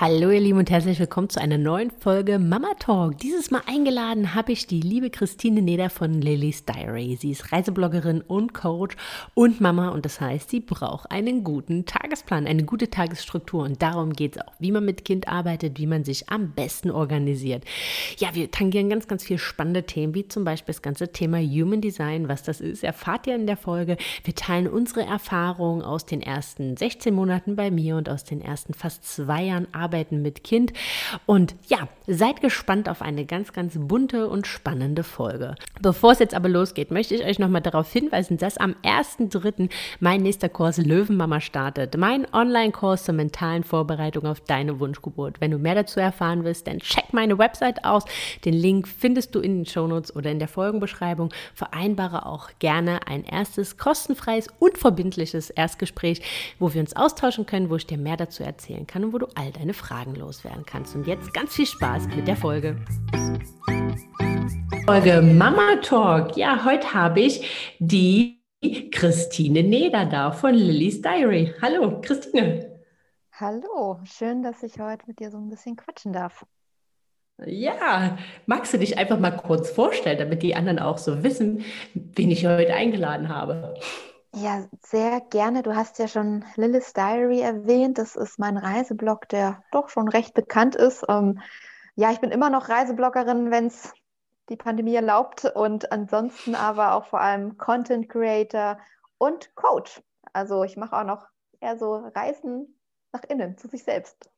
Hallo ihr Lieben und herzlich willkommen zu einer neuen Folge Mama Talk. Dieses Mal eingeladen habe ich die liebe Christine Neder von Lily's Diary. Sie ist Reisebloggerin und Coach und Mama und das heißt, sie braucht einen guten Tagesplan, eine gute Tagesstruktur und darum geht es auch, wie man mit Kind arbeitet, wie man sich am besten organisiert. Ja, wir tangieren ganz, ganz viele spannende Themen, wie zum Beispiel das ganze Thema Human Design, was das ist, erfahrt ihr in der Folge. Wir teilen unsere Erfahrungen aus den ersten 16 Monaten bei mir und aus den ersten fast zwei Jahren Arbeit Arbeiten mit Kind. Und ja, seid gespannt auf eine ganz, ganz bunte und spannende Folge. Bevor es jetzt aber losgeht, möchte ich euch nochmal darauf hinweisen, dass am 1.3. mein nächster Kurs Löwenmama startet. Mein Online-Kurs zur mentalen Vorbereitung auf deine Wunschgeburt. Wenn du mehr dazu erfahren willst, dann check meine Website aus. Den Link findest du in den Shownotes oder in der Folgenbeschreibung. Vereinbare auch gerne ein erstes kostenfreies, unverbindliches Erstgespräch, wo wir uns austauschen können, wo ich dir mehr dazu erzählen kann und wo du all deine Fragen loswerden kannst. Und jetzt ganz viel Spaß mit der Folge. Folge Mama Talk. Ja, heute habe ich die Christine Neder da von Lillys Diary. Hallo, Christine. Hallo, schön, dass ich heute mit dir so ein bisschen quatschen darf. Ja, magst du dich einfach mal kurz vorstellen, damit die anderen auch so wissen, wen ich heute eingeladen habe? Ja, sehr gerne. Du hast ja schon Lilith Diary erwähnt. Das ist mein Reiseblog, der doch schon recht bekannt ist. Ähm, ja, ich bin immer noch Reisebloggerin, wenn es die Pandemie erlaubt und ansonsten aber auch vor allem Content Creator und Coach. Also ich mache auch noch eher so Reisen nach innen, zu sich selbst.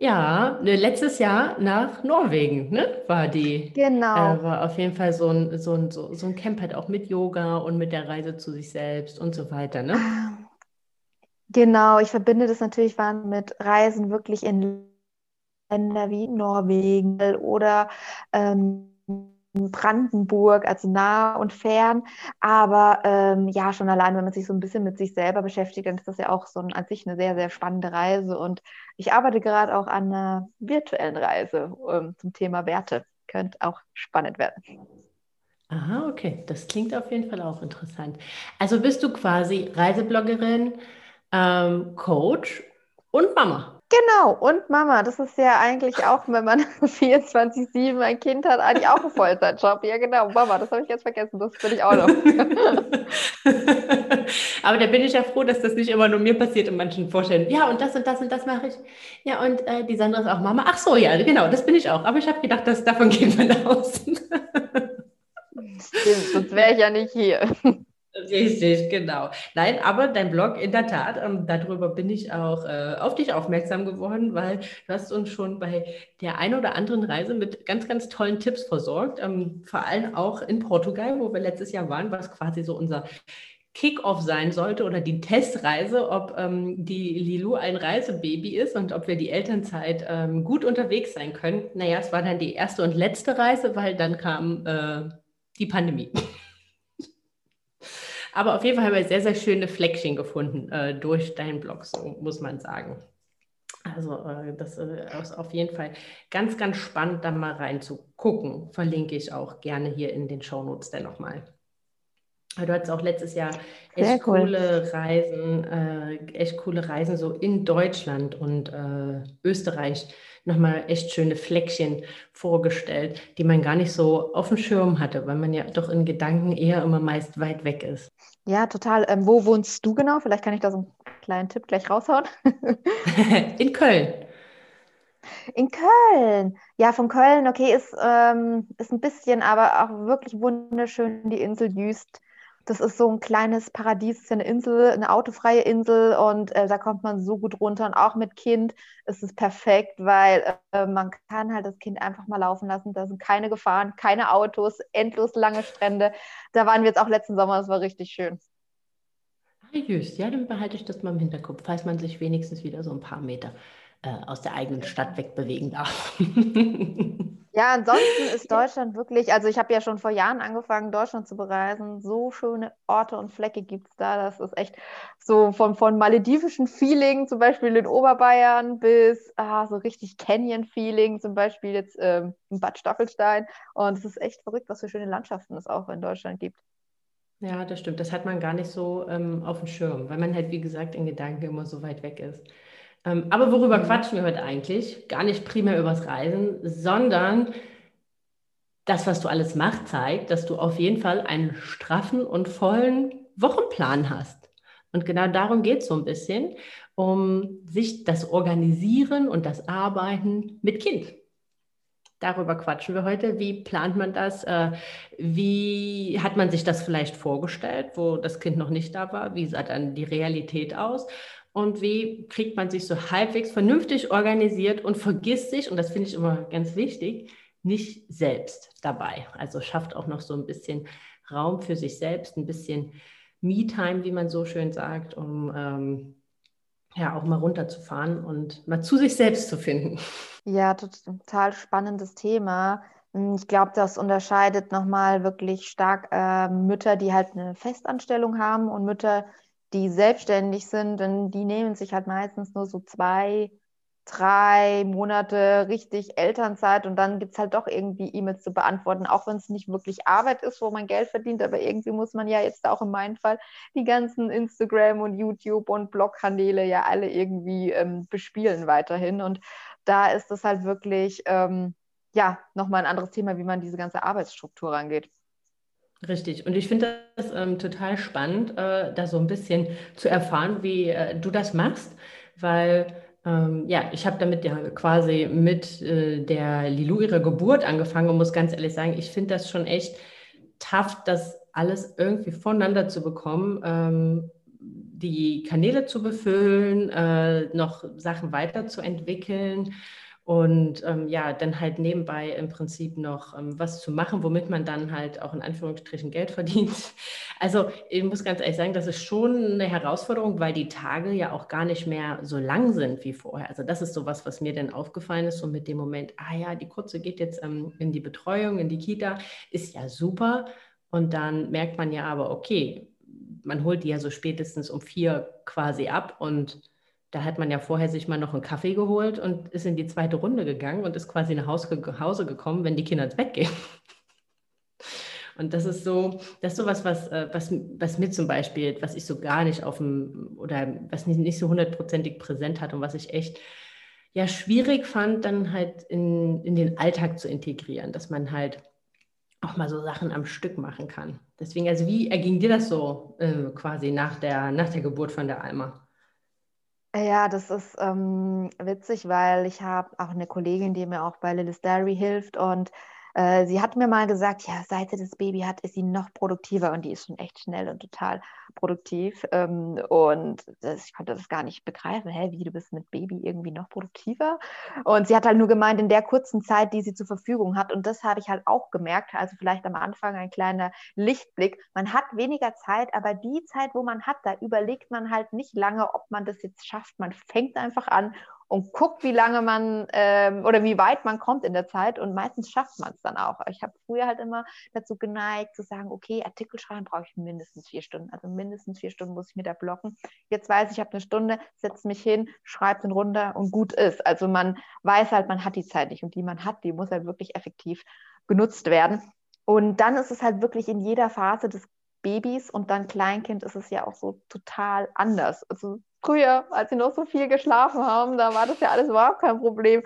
Ja, ne, letztes Jahr nach Norwegen, ne, war die. Genau. Äh, war auf jeden Fall so ein, so ein, so, so ein Camp halt auch mit Yoga und mit der Reise zu sich selbst und so weiter, ne? Ah, genau, ich verbinde das natürlich mit Reisen wirklich in Länder wie Norwegen oder ähm, Brandenburg, also nah und fern. Aber ähm, ja, schon allein, wenn man sich so ein bisschen mit sich selber beschäftigt, dann ist das ja auch so an sich eine sehr, sehr spannende Reise. Und ich arbeite gerade auch an einer virtuellen Reise ähm, zum Thema Werte. Könnte auch spannend werden. Aha, okay. Das klingt auf jeden Fall auch interessant. Also bist du quasi Reisebloggerin, ähm, Coach und Mama. Genau, und Mama, das ist ja eigentlich auch, wenn man 24-7 ein Kind hat, eigentlich auch ein Vollzeitjob. Ja, genau, Mama, das habe ich jetzt vergessen, das bin ich auch noch. Aber da bin ich ja froh, dass das nicht immer nur mir passiert in manchen Vorstellungen. Ja, und das und das und das mache ich. Ja, und äh, die Sandra ist auch Mama. Ach so, ja, genau, das bin ich auch. Aber ich habe gedacht, dass davon geht man aus. Stimmt, sonst wäre ich ja nicht hier. Richtig, genau. Nein, aber dein Blog, in der Tat, ähm, darüber bin ich auch äh, auf dich aufmerksam geworden, weil du hast uns schon bei der einen oder anderen Reise mit ganz, ganz tollen Tipps versorgt. Ähm, vor allem auch in Portugal, wo wir letztes Jahr waren, was quasi so unser Kick-off sein sollte oder die Testreise, ob ähm, die Lilu ein Reisebaby ist und ob wir die Elternzeit ähm, gut unterwegs sein können. Naja, es war dann die erste und letzte Reise, weil dann kam äh, die Pandemie. Aber auf jeden Fall haben wir sehr, sehr schöne Fleckchen gefunden äh, durch deinen Blog, so muss man sagen. Also äh, das äh, ist auf jeden Fall ganz, ganz spannend, da mal reinzugucken. Verlinke ich auch gerne hier in den Shownotes dann nochmal. Du hattest auch letztes Jahr echt cool. coole Reisen, äh, echt coole Reisen so in Deutschland und äh, Österreich nochmal echt schöne Fleckchen vorgestellt, die man gar nicht so auf dem Schirm hatte, weil man ja doch in Gedanken eher immer meist weit weg ist. Ja, total. Ähm, wo wohnst du genau? Vielleicht kann ich da so einen kleinen Tipp gleich raushauen. in Köln. In Köln. Ja, von Köln, okay, ist, ähm, ist ein bisschen, aber auch wirklich wunderschön die Insel Jüst das ist so ein kleines Paradies, ist ja eine Insel, eine autofreie Insel und äh, da kommt man so gut runter und auch mit Kind ist es perfekt, weil äh, man kann halt das Kind einfach mal laufen lassen. Da sind keine Gefahren, keine Autos, endlos lange Strände. Da waren wir jetzt auch letzten Sommer, das war richtig schön. Just, ja, dann behalte ich das mal im Hinterkopf, falls man sich wenigstens wieder so ein paar Meter äh, aus der eigenen Stadt wegbewegen darf. Ja, ansonsten ist Deutschland wirklich, also ich habe ja schon vor Jahren angefangen, Deutschland zu bereisen. So schöne Orte und Flecke gibt es da. Das ist echt so von, von maledivischen Feeling, zum Beispiel in Oberbayern, bis ah, so richtig Canyon-Feeling, zum Beispiel jetzt ähm, in Bad Staffelstein. Und es ist echt verrückt, was für schöne Landschaften es auch in Deutschland gibt. Ja, das stimmt. Das hat man gar nicht so ähm, auf dem Schirm, weil man halt, wie gesagt, in Gedanken immer so weit weg ist. Ähm, aber worüber mhm. quatschen wir heute eigentlich? Gar nicht primär übers Reisen, sondern das, was du alles machst, zeigt, dass du auf jeden Fall einen straffen und vollen Wochenplan hast. Und genau darum geht es so ein bisschen, um sich das Organisieren und das Arbeiten mit Kind. Darüber quatschen wir heute. Wie plant man das? Äh, wie hat man sich das vielleicht vorgestellt, wo das Kind noch nicht da war? Wie sah dann die Realität aus? Und wie kriegt man sich so halbwegs vernünftig organisiert und vergisst sich, und das finde ich immer ganz wichtig, nicht selbst dabei. Also schafft auch noch so ein bisschen Raum für sich selbst, ein bisschen Me-Time, wie man so schön sagt, um ähm, ja auch mal runterzufahren und mal zu sich selbst zu finden. Ja, total spannendes Thema. Ich glaube, das unterscheidet nochmal wirklich stark äh, Mütter, die halt eine Festanstellung haben und Mütter, die selbstständig sind, denn die nehmen sich halt meistens nur so zwei, drei Monate richtig Elternzeit und dann gibt es halt doch irgendwie E-Mails zu beantworten, auch wenn es nicht wirklich Arbeit ist, wo man Geld verdient, aber irgendwie muss man ja jetzt auch in meinem Fall die ganzen Instagram und YouTube und Blog-Kanäle ja alle irgendwie ähm, bespielen weiterhin und da ist es halt wirklich, ähm, ja, nochmal ein anderes Thema, wie man diese ganze Arbeitsstruktur rangeht. Richtig. Und ich finde das ähm, total spannend, äh, da so ein bisschen zu erfahren, wie äh, du das machst, weil ähm, ja, ich habe damit ja quasi mit äh, der Lilou ihrer Geburt angefangen und muss ganz ehrlich sagen, ich finde das schon echt tough, das alles irgendwie voneinander zu bekommen, ähm, die Kanäle zu befüllen, äh, noch Sachen weiterzuentwickeln und ähm, ja, dann halt nebenbei im Prinzip noch ähm, was zu machen, womit man dann halt auch in Anführungsstrichen Geld verdient. Also ich muss ganz ehrlich sagen, das ist schon eine Herausforderung, weil die Tage ja auch gar nicht mehr so lang sind wie vorher. Also das ist so was, was mir dann aufgefallen ist, so mit dem Moment, ah ja, die Kurze geht jetzt ähm, in die Betreuung, in die Kita, ist ja super. Und dann merkt man ja aber, okay, man holt die ja so spätestens um vier quasi ab und da hat man ja vorher sich mal noch einen Kaffee geholt und ist in die zweite Runde gegangen und ist quasi nach Hause gekommen, wenn die Kinder ins Bett gehen. Und das ist so, das ist so was, was, äh, was, was mir zum Beispiel, was ich so gar nicht auf dem, oder was nicht, nicht so hundertprozentig präsent hat und was ich echt ja schwierig fand, dann halt in, in den Alltag zu integrieren, dass man halt auch mal so Sachen am Stück machen kann. Deswegen, also wie erging dir das so äh, quasi nach der, nach der Geburt von der Alma? Ja, das ist ähm, witzig, weil ich habe auch eine Kollegin, die mir auch bei Lilis Diary hilft und äh, sie hat mir mal gesagt, ja, seit sie das Baby hat, ist sie noch produktiver und die ist schon echt schnell und total produktiv. Ähm, und das, ich konnte das gar nicht begreifen. Hä, wie du bist mit Baby irgendwie noch produktiver? Und sie hat halt nur gemeint, in der kurzen Zeit, die sie zur Verfügung hat. Und das habe ich halt auch gemerkt. Also vielleicht am Anfang ein kleiner Lichtblick. Man hat weniger Zeit, aber die Zeit, wo man hat, da überlegt man halt nicht lange, ob man das jetzt schafft. Man fängt einfach an und guckt, wie lange man ähm, oder wie weit man kommt in der Zeit und meistens schafft man es dann auch. Ich habe früher halt immer dazu geneigt zu sagen, okay, Artikel schreiben brauche ich mindestens vier Stunden, also mindestens vier Stunden muss ich mir da blocken. Jetzt weiß ich, ich habe eine Stunde, setze mich hin, schreibe den runter und gut ist. Also man weiß halt, man hat die Zeit nicht und die man hat, die muss halt wirklich effektiv genutzt werden. Und dann ist es halt wirklich in jeder Phase des Babys und dann Kleinkind ist es ja auch so total anders. Also früher, als sie noch so viel geschlafen haben, da war das ja alles überhaupt kein Problem.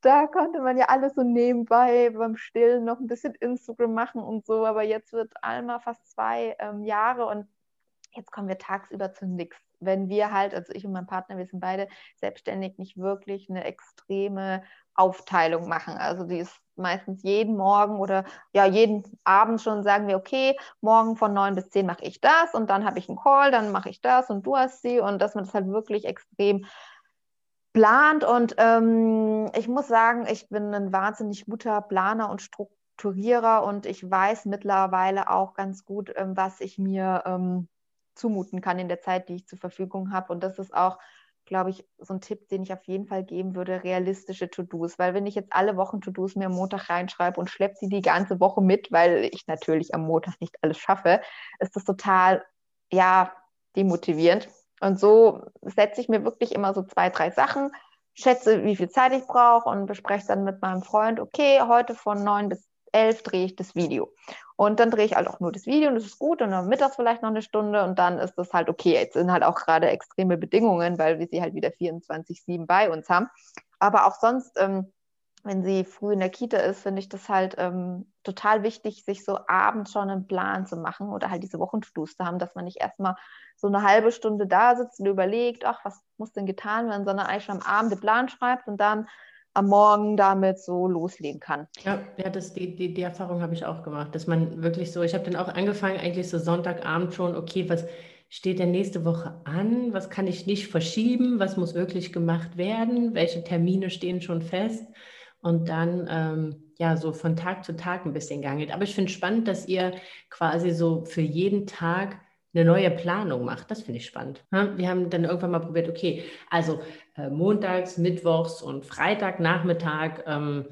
Da konnte man ja alles so nebenbei beim Stillen noch ein bisschen Instagram machen und so. Aber jetzt wird Alma fast zwei ähm, Jahre und jetzt kommen wir tagsüber zu nichts. Wenn wir halt, also ich und mein Partner, wir sind beide selbstständig, nicht wirklich eine extreme Aufteilung machen. Also die ist meistens jeden Morgen oder ja jeden Abend schon sagen wir, okay, morgen von neun bis zehn mache ich das und dann habe ich einen Call, dann mache ich das und du hast sie und dass man das halt wirklich extrem plant. Und ähm, ich muss sagen, ich bin ein wahnsinnig guter Planer und Strukturierer und ich weiß mittlerweile auch ganz gut, ähm, was ich mir ähm, zumuten kann in der Zeit, die ich zur Verfügung habe. Und das ist auch glaube ich, so ein Tipp, den ich auf jeden Fall geben würde, realistische To-Dos. Weil wenn ich jetzt alle Wochen To-Dos mir am Montag reinschreibe und schleppe sie die ganze Woche mit, weil ich natürlich am Montag nicht alles schaffe, ist das total, ja, demotivierend. Und so setze ich mir wirklich immer so zwei, drei Sachen, schätze, wie viel Zeit ich brauche und bespreche dann mit meinem Freund, okay, heute von neun bis elf drehe ich das Video. Und dann drehe ich halt auch nur das Video und das ist gut und dann mittags vielleicht noch eine Stunde und dann ist das halt okay. Jetzt sind halt auch gerade extreme Bedingungen, weil wir sie halt wieder 24-7 bei uns haben. Aber auch sonst, ähm, wenn sie früh in der Kita ist, finde ich das halt ähm, total wichtig, sich so abends schon einen Plan zu machen oder halt diese Wochen-To-Dos zu haben, dass man nicht erstmal so eine halbe Stunde da sitzt und überlegt, ach, was muss denn getan werden, sondern eigentlich schon am Abend den Plan schreibt und dann am Morgen damit so loslegen kann. Ja, ja das, die, die, die Erfahrung habe ich auch gemacht, dass man wirklich so, ich habe dann auch angefangen, eigentlich so Sonntagabend schon, okay, was steht denn nächste Woche an? Was kann ich nicht verschieben? Was muss wirklich gemacht werden? Welche Termine stehen schon fest? Und dann ähm, ja so von Tag zu Tag ein bisschen gangelt. Aber ich finde spannend, dass ihr quasi so für jeden Tag eine neue Planung macht. Das finde ich spannend. Wir haben dann irgendwann mal probiert, okay, also äh, montags, mittwochs und Freitagnachmittag ähm,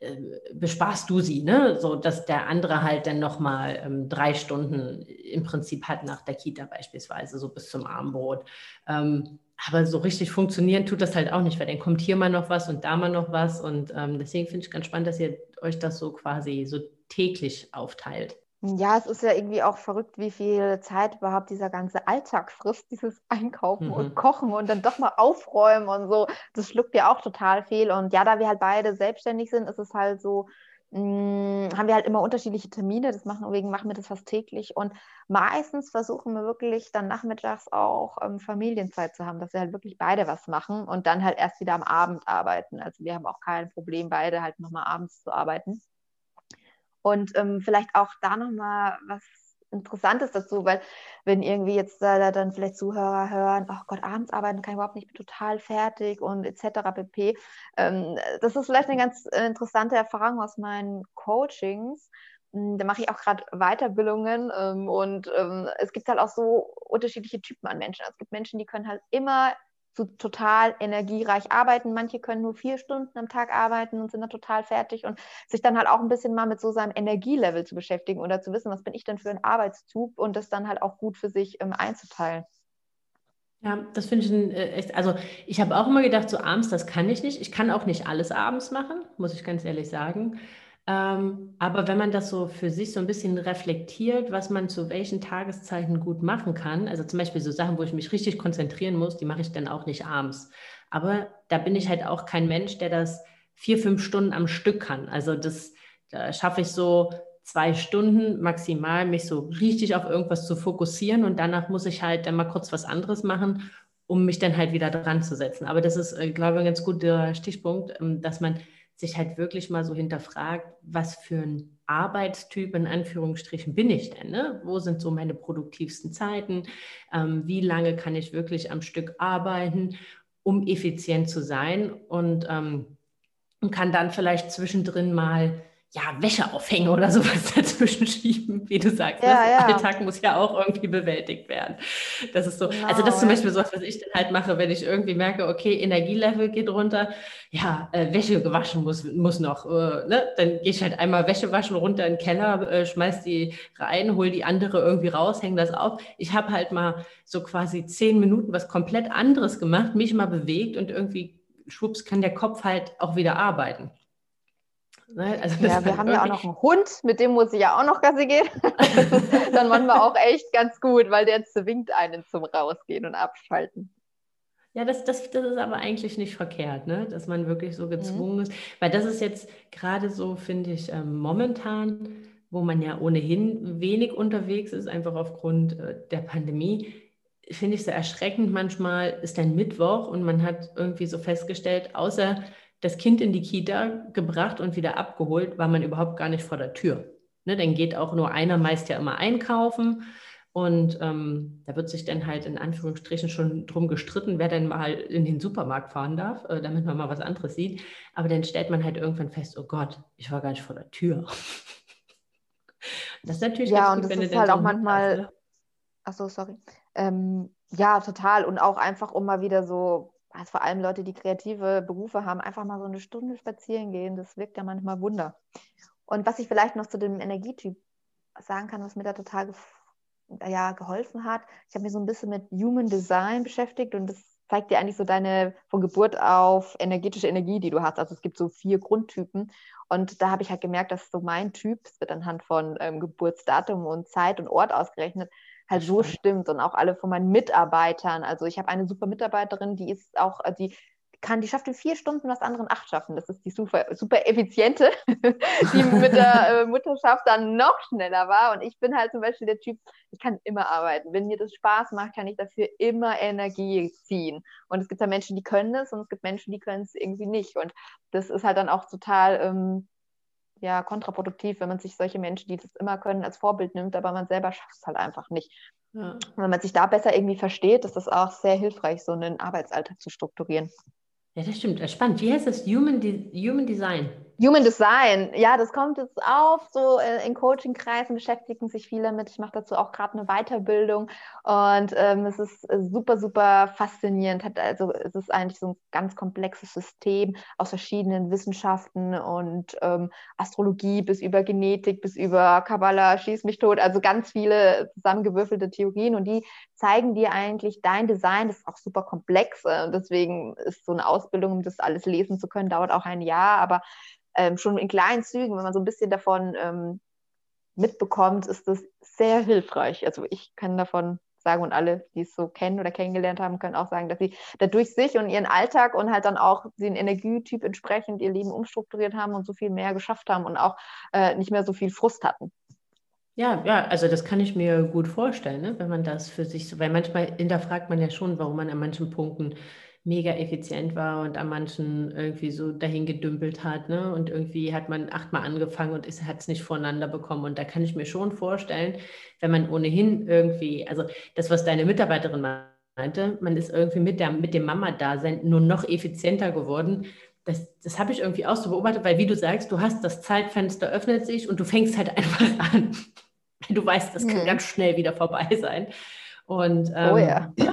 äh, besparst du sie, ne? so dass der andere halt dann nochmal ähm, drei Stunden im Prinzip hat nach der Kita beispielsweise, so bis zum Abendbrot. Ähm, aber so richtig funktionieren tut das halt auch nicht, weil dann kommt hier mal noch was und da mal noch was. Und ähm, deswegen finde ich ganz spannend, dass ihr euch das so quasi so täglich aufteilt. Ja, es ist ja irgendwie auch verrückt, wie viel Zeit überhaupt dieser ganze Alltag frisst, dieses Einkaufen mhm. und Kochen und dann doch mal aufräumen und so. Das schluckt ja auch total viel. Und ja, da wir halt beide selbstständig sind, ist es halt so, mh, hm, haben wir halt immer unterschiedliche Termine. Deswegen machen wir das fast täglich. Und meistens versuchen wir wirklich dann nachmittags auch ähm, Familienzeit zu haben, dass wir halt wirklich beide was machen und dann halt erst wieder am Abend arbeiten. Also wir haben auch kein Problem, beide halt nochmal abends zu arbeiten. Und ähm, vielleicht auch da nochmal was Interessantes dazu, weil wenn irgendwie jetzt äh, dann vielleicht Zuhörer hören, oh Gott, abends arbeiten kann ich überhaupt nicht, ich bin total fertig und etc. pp. Ähm, das ist vielleicht eine ganz äh, interessante Erfahrung aus meinen Coachings. Hm, da mache ich auch gerade Weiterbildungen ähm, und ähm, es gibt halt auch so unterschiedliche Typen an Menschen. Es gibt Menschen, die können halt immer so total energiereich arbeiten. Manche können nur vier Stunden am Tag arbeiten und sind dann total fertig und sich dann halt auch ein bisschen mal mit so seinem Energielevel zu beschäftigen oder zu wissen, was bin ich denn für ein Arbeitszug und das dann halt auch gut für sich ähm, einzuteilen. Ja, das finde ich ein, äh, echt, also ich habe auch immer gedacht, so abends, das kann ich nicht. Ich kann auch nicht alles abends machen, muss ich ganz ehrlich sagen. Ähm, aber wenn man das so für sich so ein bisschen reflektiert, was man zu welchen Tageszeiten gut machen kann, also zum Beispiel so Sachen, wo ich mich richtig konzentrieren muss, die mache ich dann auch nicht abends. Aber da bin ich halt auch kein Mensch, der das vier, fünf Stunden am Stück kann. Also das da schaffe ich so zwei Stunden maximal, mich so richtig auf irgendwas zu fokussieren und danach muss ich halt dann mal kurz was anderes machen, um mich dann halt wieder dran zu setzen. Aber das ist, äh, glaube ich, ein ganz guter Stichpunkt, ähm, dass man sich halt wirklich mal so hinterfragt, was für ein Arbeitstyp in Anführungsstrichen bin ich denn? Ne? Wo sind so meine produktivsten Zeiten? Ähm, wie lange kann ich wirklich am Stück arbeiten, um effizient zu sein? Und, ähm, und kann dann vielleicht zwischendrin mal ja, Wäsche aufhängen oder sowas dazwischen schieben, wie du sagst. Ja, ne? ja. Alltag muss ja auch irgendwie bewältigt werden. Das ist so, genau, also das ist zum Beispiel so was, was ich dann halt mache, wenn ich irgendwie merke, okay, Energielevel geht runter, ja, äh, Wäsche gewaschen muss, muss noch, äh, ne? dann gehe ich halt einmal Wäsche waschen, runter in den Keller, äh, schmeiß die rein, hol die andere irgendwie raus, hänge das auf. Ich habe halt mal so quasi zehn Minuten was komplett anderes gemacht, mich mal bewegt und irgendwie schwupps kann der Kopf halt auch wieder arbeiten. Ne? Also ja, wir haben ja auch noch einen Hund, mit dem muss ich ja auch noch Gassi gehen. dann manchmal auch echt ganz gut, weil der zwingt einen zum Rausgehen und Abschalten. Ja, das, das, das ist aber eigentlich nicht verkehrt, ne? dass man wirklich so gezwungen mhm. ist. Weil das ist jetzt gerade so, finde ich, ähm, momentan, wo man ja ohnehin wenig unterwegs ist, einfach aufgrund äh, der Pandemie, finde ich so erschreckend manchmal, ist ein Mittwoch und man hat irgendwie so festgestellt, außer das Kind in die Kita gebracht und wieder abgeholt, war man überhaupt gar nicht vor der Tür. Ne, dann geht auch nur einer meist ja immer einkaufen. Und ähm, da wird sich dann halt in Anführungsstrichen schon drum gestritten, wer denn mal in den Supermarkt fahren darf, äh, damit man mal was anderes sieht. Aber dann stellt man halt irgendwann fest, oh Gott, ich war gar nicht vor der Tür. das ist natürlich ja, und gut, das ist halt auch manchmal, ne? Achso, sorry. ähm, ja, total. Und auch einfach, um mal wieder so, also vor allem Leute, die kreative Berufe haben, einfach mal so eine Stunde spazieren gehen, das wirkt ja manchmal Wunder. Und was ich vielleicht noch zu dem Energietyp sagen kann, was mir da total ja, geholfen hat, ich habe mich so ein bisschen mit Human Design beschäftigt und das zeigt dir eigentlich so deine von Geburt auf energetische Energie, die du hast. Also es gibt so vier Grundtypen. Und da habe ich halt gemerkt, dass so mein Typ, es wird anhand von ähm, Geburtsdatum und Zeit und Ort ausgerechnet, halt so stimmt. Und auch alle von meinen Mitarbeitern. Also ich habe eine super Mitarbeiterin, die ist auch, äh, die kann, die schafft in vier Stunden, was andere in acht schaffen. Das ist die super, super effiziente, die mit der äh, Mutterschaft dann noch schneller war. Und ich bin halt zum Beispiel der Typ, ich kann immer arbeiten. Wenn mir das Spaß macht, kann ich dafür immer Energie ziehen. Und es gibt ja Menschen, die können das und es gibt Menschen, die können es irgendwie nicht. Und das ist halt dann auch total ähm, ja, kontraproduktiv, wenn man sich solche Menschen, die das immer können, als Vorbild nimmt, aber man selber schafft es halt einfach nicht. Ja. Wenn man sich da besser irgendwie versteht, ist das auch sehr hilfreich, so einen Arbeitsalltag zu strukturieren. Ja, das stimmt. Spannend. Wie heißt das? Human, De Human Design. Human Design, ja, das kommt jetzt auf. So äh, in Coaching-Kreisen beschäftigen sich viele mit. Ich mache dazu auch gerade eine Weiterbildung und ähm, es ist äh, super, super faszinierend. Hat also es ist eigentlich so ein ganz komplexes System aus verschiedenen Wissenschaften und ähm, Astrologie bis über Genetik bis über Kabbalah, schieß mich tot. Also ganz viele zusammengewürfelte Theorien und die zeigen dir eigentlich dein Design. Das ist auch super komplex. Äh, deswegen ist so eine Ausbildung, um das alles lesen zu können, dauert auch ein Jahr. Aber ähm, schon in kleinen Zügen, wenn man so ein bisschen davon ähm, mitbekommt, ist das sehr hilfreich. Also ich kann davon sagen und alle, die es so kennen oder kennengelernt haben, können auch sagen, dass sie dadurch sich und ihren Alltag und halt dann auch den Energietyp entsprechend ihr Leben umstrukturiert haben und so viel mehr geschafft haben und auch äh, nicht mehr so viel Frust hatten. Ja, ja, also das kann ich mir gut vorstellen, ne? wenn man das für sich so, weil manchmal hinterfragt man ja schon, warum man an manchen Punkten mega effizient war und an manchen irgendwie so dahin gedümpelt hat. Ne? Und irgendwie hat man achtmal angefangen und hat es nicht voneinander bekommen. Und da kann ich mir schon vorstellen, wenn man ohnehin irgendwie, also das, was deine Mitarbeiterin meinte, man ist irgendwie mit, der, mit dem Mama-Dasein nur noch effizienter geworden. Das, das habe ich irgendwie auch so beobachtet, weil wie du sagst, du hast das Zeitfenster öffnet sich und du fängst halt einfach an. Du weißt, das kann hm. ganz schnell wieder vorbei sein. Und ähm, oh ja.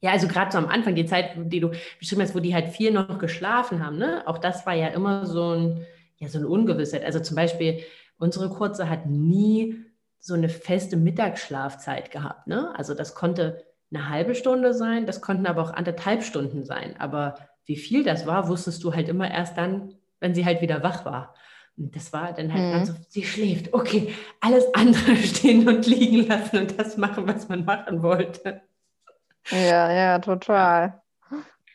Ja, also gerade so am Anfang, die Zeit, die du beschrieben hast, wo die halt viel noch geschlafen haben, ne? Auch das war ja immer so ein, ja, so eine Ungewissheit. Also zum Beispiel, unsere Kurze hat nie so eine feste Mittagsschlafzeit gehabt, ne? Also das konnte eine halbe Stunde sein, das konnten aber auch anderthalb Stunden sein. Aber wie viel das war, wusstest du halt immer erst dann, wenn sie halt wieder wach war. Und das war dann halt mhm. so, sie schläft, okay, alles andere stehen und liegen lassen und das machen, was man machen wollte. Ja, ja, total.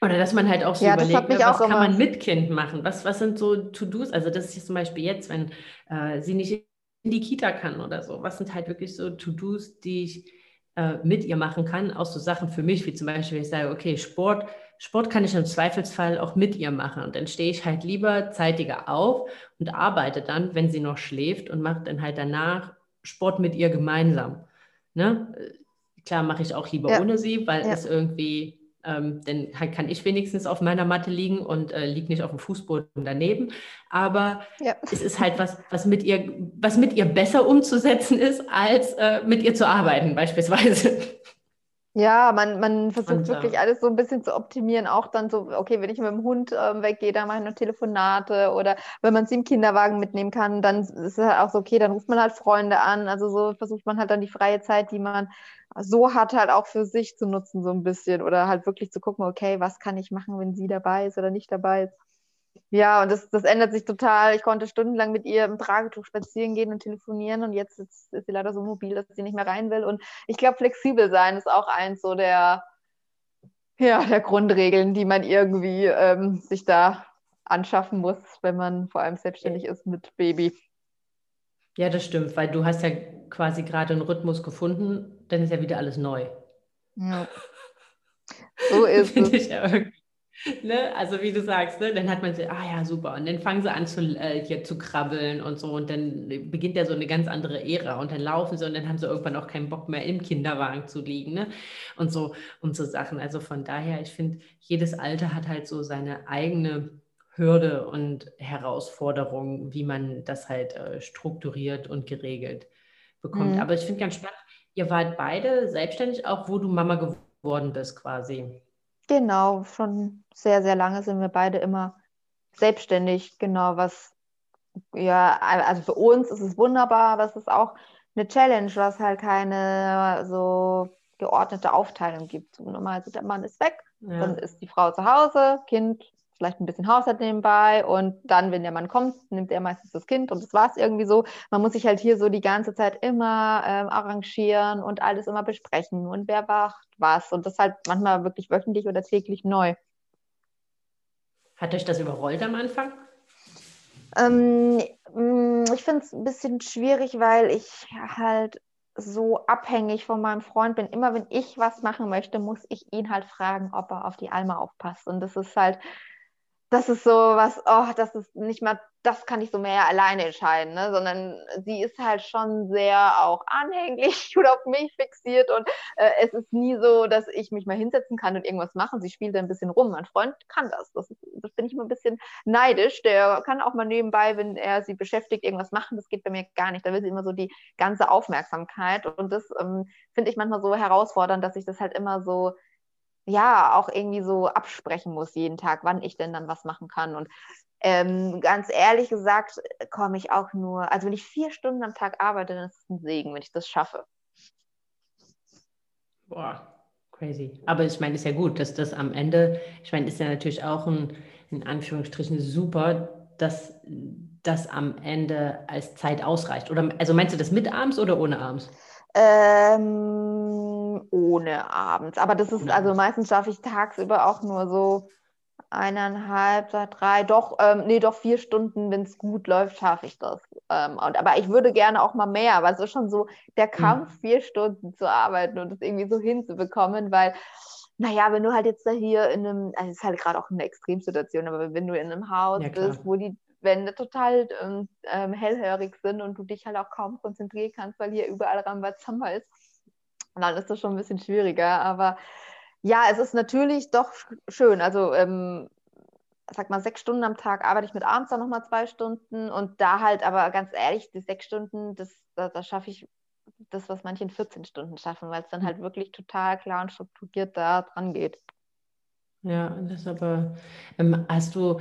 Oder dass man halt auch so ja, überlegt, ne, was kann man mit Kind machen? Was, was sind so To-Dos? Also das ist zum Beispiel jetzt, wenn äh, sie nicht in die Kita kann oder so. Was sind halt wirklich so To-Dos, die ich äh, mit ihr machen kann? Auch so Sachen für mich, wie zum Beispiel, ich sage, okay, Sport, Sport kann ich im Zweifelsfall auch mit ihr machen. Und dann stehe ich halt lieber zeitiger auf und arbeite dann, wenn sie noch schläft und mache dann halt danach Sport mit ihr gemeinsam. Ne? Klar mache ich auch lieber ja. ohne sie, weil ja. es irgendwie, ähm, dann kann ich wenigstens auf meiner Matte liegen und äh, liege nicht auf dem Fußboden daneben. Aber ja. es ist halt was, was mit ihr, was mit ihr besser umzusetzen ist, als äh, mit ihr zu arbeiten, beispielsweise. Ja, man, man versucht und, wirklich alles so ein bisschen zu optimieren. Auch dann so, okay, wenn ich mit dem Hund äh, weggehe, dann mache ich noch Telefonate oder wenn man sie im Kinderwagen mitnehmen kann, dann ist es halt auch so, okay, dann ruft man halt Freunde an. Also so versucht man halt dann die freie Zeit, die man so hat, halt auch für sich zu nutzen, so ein bisschen. Oder halt wirklich zu gucken, okay, was kann ich machen, wenn sie dabei ist oder nicht dabei ist. Ja, und das, das ändert sich total. Ich konnte stundenlang mit ihr im Tragetuch spazieren gehen und telefonieren und jetzt ist, ist sie leider so mobil, dass sie nicht mehr rein will. Und ich glaube, flexibel sein ist auch eins so der, ja, der Grundregeln, die man irgendwie ähm, sich da anschaffen muss, wenn man vor allem selbstständig ist mit Baby. Ja, das stimmt, weil du hast ja quasi gerade einen Rhythmus gefunden, dann ist ja wieder alles neu. Ja. So ist es. Ja ne? Also wie du sagst, ne? dann hat man so, ah ja, super. Und dann fangen sie an zu, äh, hier zu krabbeln und so. Und dann beginnt ja so eine ganz andere Ära. Und dann laufen sie und dann haben sie irgendwann auch keinen Bock mehr im Kinderwagen zu liegen. Ne? Und so und so Sachen. Also von daher, ich finde, jedes Alter hat halt so seine eigene Hürde und Herausforderung, wie man das halt äh, strukturiert und geregelt bekommt. Mhm. Aber ich finde ganz spannend, Ihr wart beide selbstständig, auch wo du Mama geworden bist quasi. Genau, schon sehr, sehr lange sind wir beide immer selbstständig. Genau, was, ja, also für uns ist es wunderbar, aber es ist auch eine Challenge, was halt keine so geordnete Aufteilung gibt. Normal ist der Mann ist weg, ja. dann ist die Frau zu Hause, Kind vielleicht ein bisschen Haushalt nebenbei und dann, wenn der Mann kommt, nimmt er meistens das Kind und das war es irgendwie so. Man muss sich halt hier so die ganze Zeit immer ähm, arrangieren und alles immer besprechen und wer macht was und das halt manchmal wirklich wöchentlich oder täglich neu. Hat euch das überrollt am Anfang? Ähm, mm, ich finde es ein bisschen schwierig, weil ich halt so abhängig von meinem Freund bin. Immer wenn ich was machen möchte, muss ich ihn halt fragen, ob er auf die Alma aufpasst. Und das ist halt, das ist so was, oh, das ist nicht mal, das kann ich so mehr alleine entscheiden, ne? sondern sie ist halt schon sehr auch anhänglich oder auf mich fixiert und äh, es ist nie so, dass ich mich mal hinsetzen kann und irgendwas machen. Sie spielt ein bisschen rum. Mein Freund kann das. Das, das bin ich immer ein bisschen neidisch. Der kann auch mal nebenbei, wenn er sie beschäftigt, irgendwas machen. Das geht bei mir gar nicht. Da will sie immer so die ganze Aufmerksamkeit und das ähm, finde ich manchmal so herausfordernd, dass ich das halt immer so ja auch irgendwie so absprechen muss jeden Tag, wann ich denn dann was machen kann. Und ähm, ganz ehrlich gesagt, komme ich auch nur, also wenn ich vier Stunden am Tag arbeite, dann ist es ein Segen, wenn ich das schaffe. Boah, crazy. Aber ich meine, ist ja gut, dass das am Ende, ich meine, ist ja natürlich auch ein, in Anführungsstrichen super, dass das am Ende als Zeit ausreicht. Oder also meinst du das mit abends oder ohne abends? Ähm, ohne abends. Aber das ist, also meistens schaffe ich tagsüber auch nur so eineinhalb, drei, doch, ähm, nee, doch vier Stunden, wenn es gut läuft, schaffe ich das. Ähm, und, aber ich würde gerne auch mal mehr, aber es ist schon so der mhm. Kampf, vier Stunden zu arbeiten und das irgendwie so hinzubekommen, weil, naja, wenn du halt jetzt da hier in einem, also es ist halt gerade auch eine Extremsituation, aber wenn du in einem Haus ja, bist, wo die Wände total ähm, ähm, hellhörig sind und du dich halt auch kaum konzentrieren kannst, weil hier überall Rambazamba ist. Dann ist das schon ein bisschen schwieriger. Aber ja, es ist natürlich doch schön. Also, ähm, sag mal, sechs Stunden am Tag arbeite ich mit abends dann nochmal zwei Stunden und da halt, aber ganz ehrlich, die sechs Stunden, das, da, da schaffe ich das, was manche in 14 Stunden schaffen, weil es dann halt wirklich total klar und strukturiert da dran geht. Ja, das aber, ähm, hast du,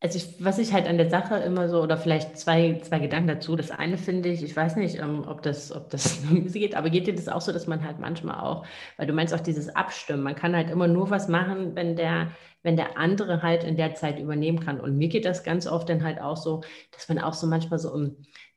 also ich, was ich halt an der Sache immer so, oder vielleicht zwei, zwei Gedanken dazu. Das eine finde ich, ich weiß nicht, ähm, ob das, ob das geht, aber geht dir das auch so, dass man halt manchmal auch, weil du meinst auch dieses Abstimmen, man kann halt immer nur was machen, wenn der, wenn der andere halt in der Zeit übernehmen kann. Und mir geht das ganz oft dann halt auch so, dass man auch so manchmal so im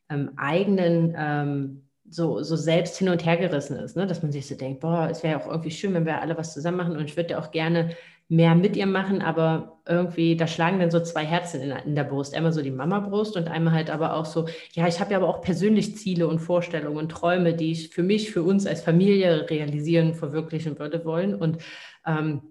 ähm, eigenen ähm, so, so selbst hin und her gerissen ist, ne? dass man sich so denkt, boah, es wäre ja auch irgendwie schön, wenn wir alle was zusammen machen und ich würde ja auch gerne mehr mit ihr machen, aber irgendwie, da schlagen dann so zwei Herzen in, in der Brust. Einmal so die Mama-Brust und einmal halt aber auch so, ja, ich habe ja aber auch persönlich Ziele und Vorstellungen und Träume, die ich für mich, für uns als Familie realisieren, verwirklichen würde wollen. Und ähm,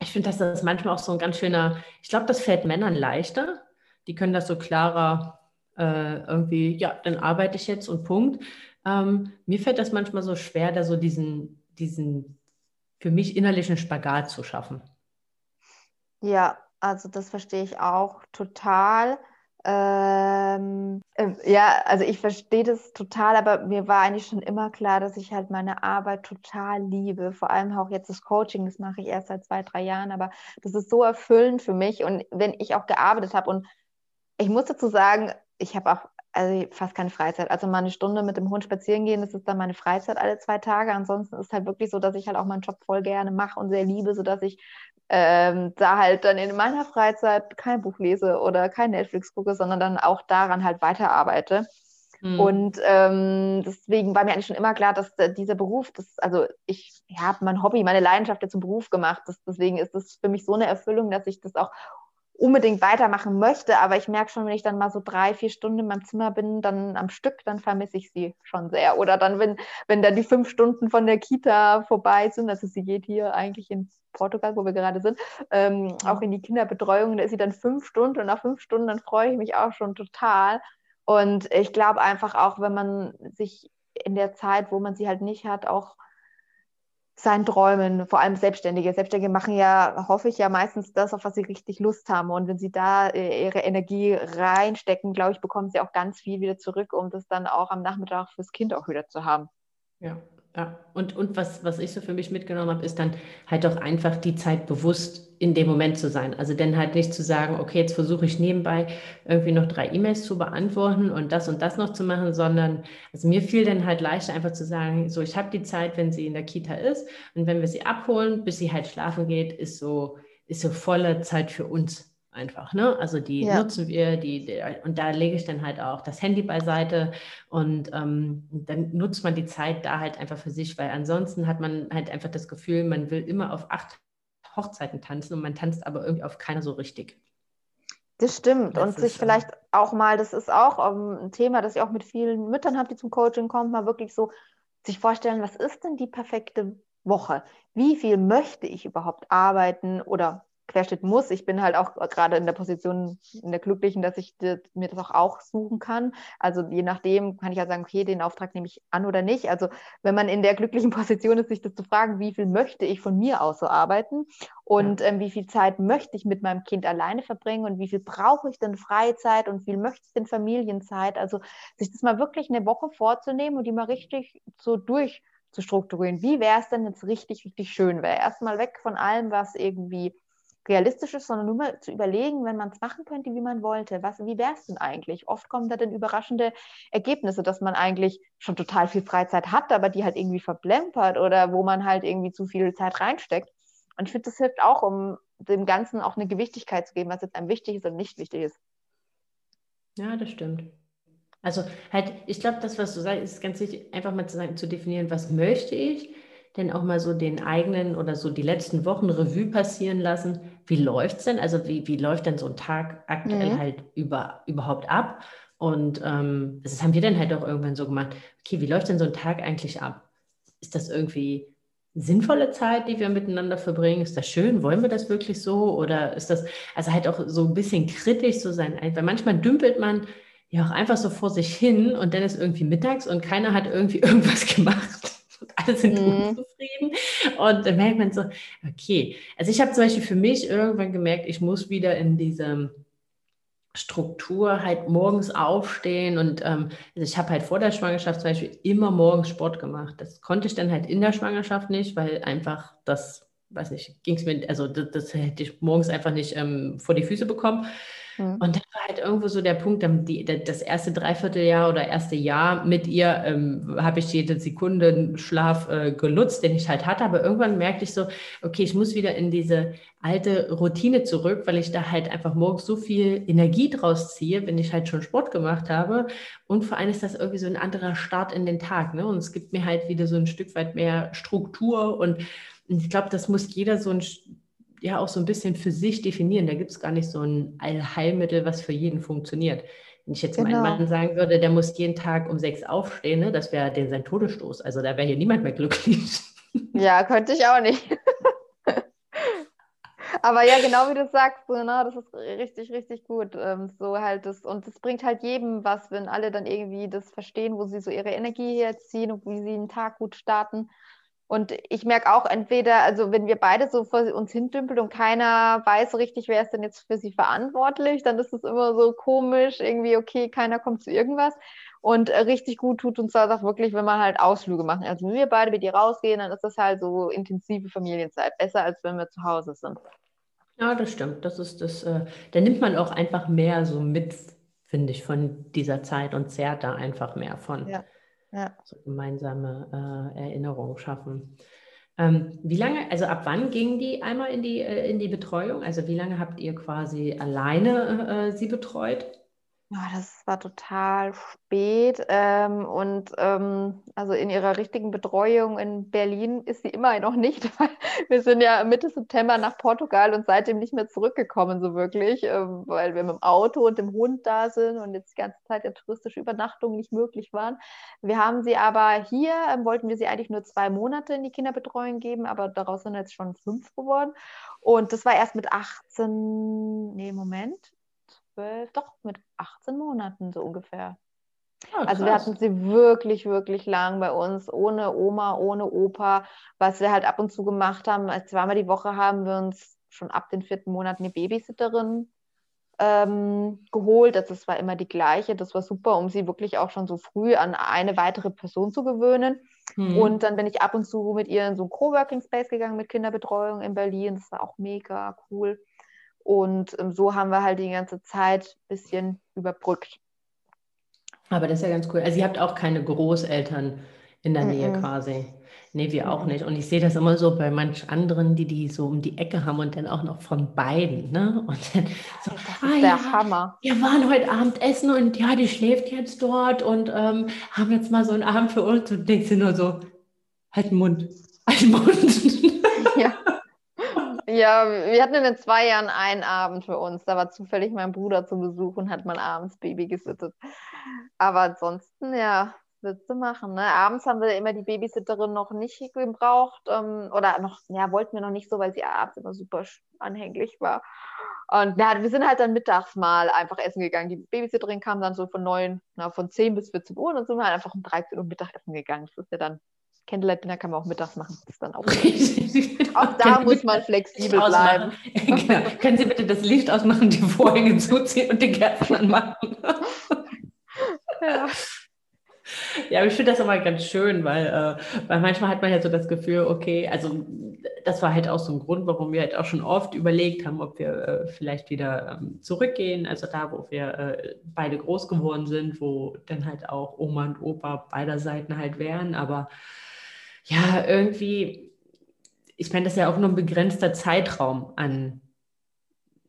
ich finde, dass das manchmal auch so ein ganz schöner, ich glaube, das fällt Männern leichter. Die können das so klarer äh, irgendwie, ja, dann arbeite ich jetzt und Punkt. Ähm, mir fällt das manchmal so schwer, da so diesen, diesen für mich innerlichen Spagat zu schaffen. Ja, also das verstehe ich auch total. Ähm, äh, ja, also ich verstehe das total, aber mir war eigentlich schon immer klar, dass ich halt meine Arbeit total liebe. Vor allem auch jetzt das Coaching, das mache ich erst seit zwei, drei Jahren, aber das ist so erfüllend für mich. Und wenn ich auch gearbeitet habe und ich muss dazu sagen, ich habe auch also fast keine Freizeit. Also mal eine Stunde mit dem Hund spazieren gehen, das ist dann meine Freizeit alle zwei Tage. Ansonsten ist halt wirklich so, dass ich halt auch meinen Job voll gerne mache und sehr liebe, sodass ich ähm, da halt dann in meiner Freizeit kein Buch lese oder kein Netflix gucke, sondern dann auch daran halt weiterarbeite. Mhm. Und ähm, deswegen war mir eigentlich schon immer klar, dass dieser Beruf, das, also ich habe mein Hobby, meine Leidenschaft jetzt zum Beruf gemacht. Das, deswegen ist das für mich so eine Erfüllung, dass ich das auch unbedingt weitermachen möchte, aber ich merke schon, wenn ich dann mal so drei, vier Stunden in meinem Zimmer bin, dann am Stück, dann vermisse ich sie schon sehr. Oder dann, wenn, wenn dann die fünf Stunden von der Kita vorbei sind, also sie geht hier eigentlich in Portugal, wo wir gerade sind, ähm, auch in die Kinderbetreuung, da ist sie dann fünf Stunden und nach fünf Stunden, dann freue ich mich auch schon total. Und ich glaube einfach auch, wenn man sich in der Zeit, wo man sie halt nicht hat, auch seinen Träumen, vor allem Selbstständige. Selbstständige machen ja, hoffe ich ja meistens das, auf was sie richtig Lust haben. Und wenn sie da äh, ihre Energie reinstecken, glaube ich, bekommen sie auch ganz viel wieder zurück, um das dann auch am Nachmittag fürs Kind auch wieder zu haben. Ja, ja. Und, und was, was ich so für mich mitgenommen habe, ist dann halt auch einfach die Zeit bewusst in dem Moment zu sein. Also dann halt nicht zu sagen, okay, jetzt versuche ich nebenbei irgendwie noch drei E-Mails zu beantworten und das und das noch zu machen, sondern also mir fiel dann halt leichter einfach zu sagen, so ich habe die Zeit, wenn sie in der Kita ist und wenn wir sie abholen, bis sie halt schlafen geht, ist so, ist so volle Zeit für uns einfach. Ne? Also die ja. nutzen wir, die, die, und da lege ich dann halt auch das Handy beiseite und ähm, dann nutzt man die Zeit da halt einfach für sich, weil ansonsten hat man halt einfach das Gefühl, man will immer auf acht Hochzeiten tanzen und man tanzt aber irgendwie auf keiner so richtig. Das stimmt. Das und sich vielleicht auch mal, das ist auch ähm, ein Thema, das ich auch mit vielen Müttern habe, die zum Coaching kommen, mal wirklich so sich vorstellen, was ist denn die perfekte Woche? Wie viel möchte ich überhaupt arbeiten oder Querschnitt muss. Ich bin halt auch gerade in der Position, in der Glücklichen, dass ich das, mir das auch, auch suchen kann. Also je nachdem kann ich ja sagen, okay, den Auftrag nehme ich an oder nicht. Also wenn man in der glücklichen Position ist, sich das zu fragen, wie viel möchte ich von mir aus so arbeiten und ja. ähm, wie viel Zeit möchte ich mit meinem Kind alleine verbringen und wie viel brauche ich denn Freizeit und wie viel möchte ich denn Familienzeit. Also sich das mal wirklich eine Woche vorzunehmen und die mal richtig so durch zu strukturieren. Wie wäre es denn jetzt richtig, richtig schön wäre? Erstmal weg von allem, was irgendwie realistisch ist, sondern nur mal zu überlegen, wenn man es machen könnte, wie man wollte. Was, wie wäre es denn eigentlich? Oft kommen da dann überraschende Ergebnisse, dass man eigentlich schon total viel Freizeit hat, aber die halt irgendwie verplempert oder wo man halt irgendwie zu viel Zeit reinsteckt. Und ich finde, das hilft auch, um dem Ganzen auch eine Gewichtigkeit zu geben, was jetzt einem wichtig ist und nicht wichtig ist. Ja, das stimmt. Also halt, ich glaube, das, was du sagst, ist ganz wichtig, einfach mal zu, sagen, zu definieren, was möchte ich denn auch mal so den eigenen oder so die letzten Wochen Revue passieren lassen. Wie läuft es denn? Also wie, wie läuft denn so ein Tag aktuell mhm. halt über, überhaupt ab? Und ähm, das haben wir dann halt auch irgendwann so gemacht. Okay, wie läuft denn so ein Tag eigentlich ab? Ist das irgendwie sinnvolle Zeit, die wir miteinander verbringen? Ist das schön? Wollen wir das wirklich so? Oder ist das also halt auch so ein bisschen kritisch zu sein? Weil manchmal dümpelt man ja auch einfach so vor sich hin und dann ist irgendwie mittags und keiner hat irgendwie irgendwas gemacht und alle sind mhm. unzufrieden. Und dann merkt man so, okay. Also ich habe zum Beispiel für mich irgendwann gemerkt, ich muss wieder in diese Struktur halt morgens aufstehen und ähm, also ich habe halt vor der Schwangerschaft zum Beispiel immer morgens Sport gemacht. Das konnte ich dann halt in der Schwangerschaft nicht, weil einfach das, weiß nicht, ging es mir, also das, das, hätte ich morgens einfach nicht ähm, vor die Füße bekommen. Mhm. Und dann war halt irgendwo so der Punkt, die, das erste Dreivierteljahr oder erste Jahr mit ihr ähm, habe ich jede Sekunde Schlaf äh, genutzt, den ich halt hatte. Aber irgendwann merkte ich so, okay, ich muss wieder in diese alte Routine zurück, weil ich da halt einfach morgens so viel Energie draus ziehe, wenn ich halt schon Sport gemacht habe. Und vor allem ist das irgendwie so ein anderer Start in den Tag. Ne? Und es gibt mir halt wieder so ein Stück weit mehr Struktur und ich glaube, das muss jeder so ein ja auch so ein bisschen für sich definieren. Da gibt es gar nicht so ein Allheilmittel, was für jeden funktioniert. Wenn ich jetzt genau. meinem Mann sagen würde, der muss jeden Tag um sechs aufstehen, ne, das wäre den sein Todesstoß. Also da wäre hier niemand mehr glücklich. Ja, könnte ich auch nicht. Aber ja, genau wie du sagst, so, ne, das ist richtig, richtig gut. Ähm, so halt das, und das bringt halt jedem was, wenn alle dann irgendwie das verstehen, wo sie so ihre Energie herziehen und wie sie einen Tag gut starten. Und ich merke auch entweder, also wenn wir beide so vor uns hindümpeln und keiner weiß richtig, wer ist denn jetzt für sie verantwortlich, dann ist es immer so komisch, irgendwie, okay, keiner kommt zu irgendwas. Und äh, richtig gut tut uns das auch wirklich, wenn wir halt Ausflüge machen. Also wenn wir beide mit ihr rausgehen, dann ist das halt so intensive Familienzeit. Besser, als wenn wir zu Hause sind. Ja, das stimmt. Das ist das, äh, da nimmt man auch einfach mehr so mit, finde ich, von dieser Zeit und zehrt da einfach mehr von. Ja ja. so gemeinsame äh, Erinnerungen schaffen. Ähm, wie lange, also ab wann ging die einmal in die, äh, in die Betreuung? Also wie lange habt ihr quasi alleine äh, sie betreut? Ja, das war total spät. Ähm, und ähm, also in ihrer richtigen Betreuung in Berlin ist sie immer noch nicht, weil wir sind ja Mitte September nach Portugal und seitdem nicht mehr zurückgekommen, so wirklich, ähm, weil wir mit dem Auto und dem Hund da sind und jetzt die ganze Zeit ja touristische Übernachtungen nicht möglich waren. Wir haben sie aber hier, ähm, wollten wir sie eigentlich nur zwei Monate in die Kinderbetreuung geben, aber daraus sind jetzt schon fünf geworden. Und das war erst mit 18, nee, Moment, zwölf, doch mit 18 Monaten so ungefähr. Ah, also wir hatten sie wirklich, wirklich lang bei uns, ohne Oma, ohne Opa. Was wir halt ab und zu gemacht haben, als zweimal die Woche haben wir uns schon ab den vierten Monat eine Babysitterin ähm, geholt. Das, das war immer die gleiche. Das war super, um sie wirklich auch schon so früh an eine weitere Person zu gewöhnen. Mhm. Und dann bin ich ab und zu mit ihr in so einen Coworking Space gegangen mit Kinderbetreuung in Berlin. Das war auch mega cool. Und ähm, so haben wir halt die ganze Zeit ein bisschen überbrückt. Aber das ist ja ganz cool. Also ihr habt auch keine Großeltern in der Nähe mm -mm. quasi. Nee, wir auch nicht. Und ich sehe das immer so bei manch anderen, die die so um die Ecke haben und dann auch noch von beiden. Ne? Und dann so, das ist ah, der ja, Hammer. Wir waren heute Abend essen und ja, die schläft jetzt dort und ähm, haben jetzt mal so einen Abend für uns und denkst du nur so, halt den Mund, halt den Mund. Ja. Ja, wir hatten in den zwei Jahren einen Abend für uns. Da war zufällig mein Bruder zu Besuch und hat mal abends Baby gesittet. Aber ansonsten, ja, willst du machen? Ne? Abends haben wir immer die Babysitterin noch nicht gebraucht ähm, oder noch, ja, wollten wir noch nicht so, weil sie abends immer super anhänglich war. Und ja, wir sind halt dann mittags mal einfach essen gegangen. Die Babysitterin kam dann so von neun, na, von 10 bis 14 Uhr und dann sind wir halt einfach um 13 Uhr Mittagessen gegangen. Das ist ja dann Candlelight Dinner kann man auch mittags machen. Das ist dann auch. auch da muss man flexibel bleiben. genau. Können Sie bitte das Licht ausmachen, die Vorhänge zuziehen und die Kerzen anmachen? ja. Ja, aber ich finde das immer ganz schön, weil, äh, weil manchmal hat man ja so das Gefühl, okay, also das war halt auch so ein Grund, warum wir halt auch schon oft überlegt haben, ob wir äh, vielleicht wieder ähm, zurückgehen, also da, wo wir äh, beide groß geworden sind, wo dann halt auch Oma und Opa beider Seiten halt wären, aber ja, irgendwie, ich meine, das ist ja auch nur ein begrenzter Zeitraum an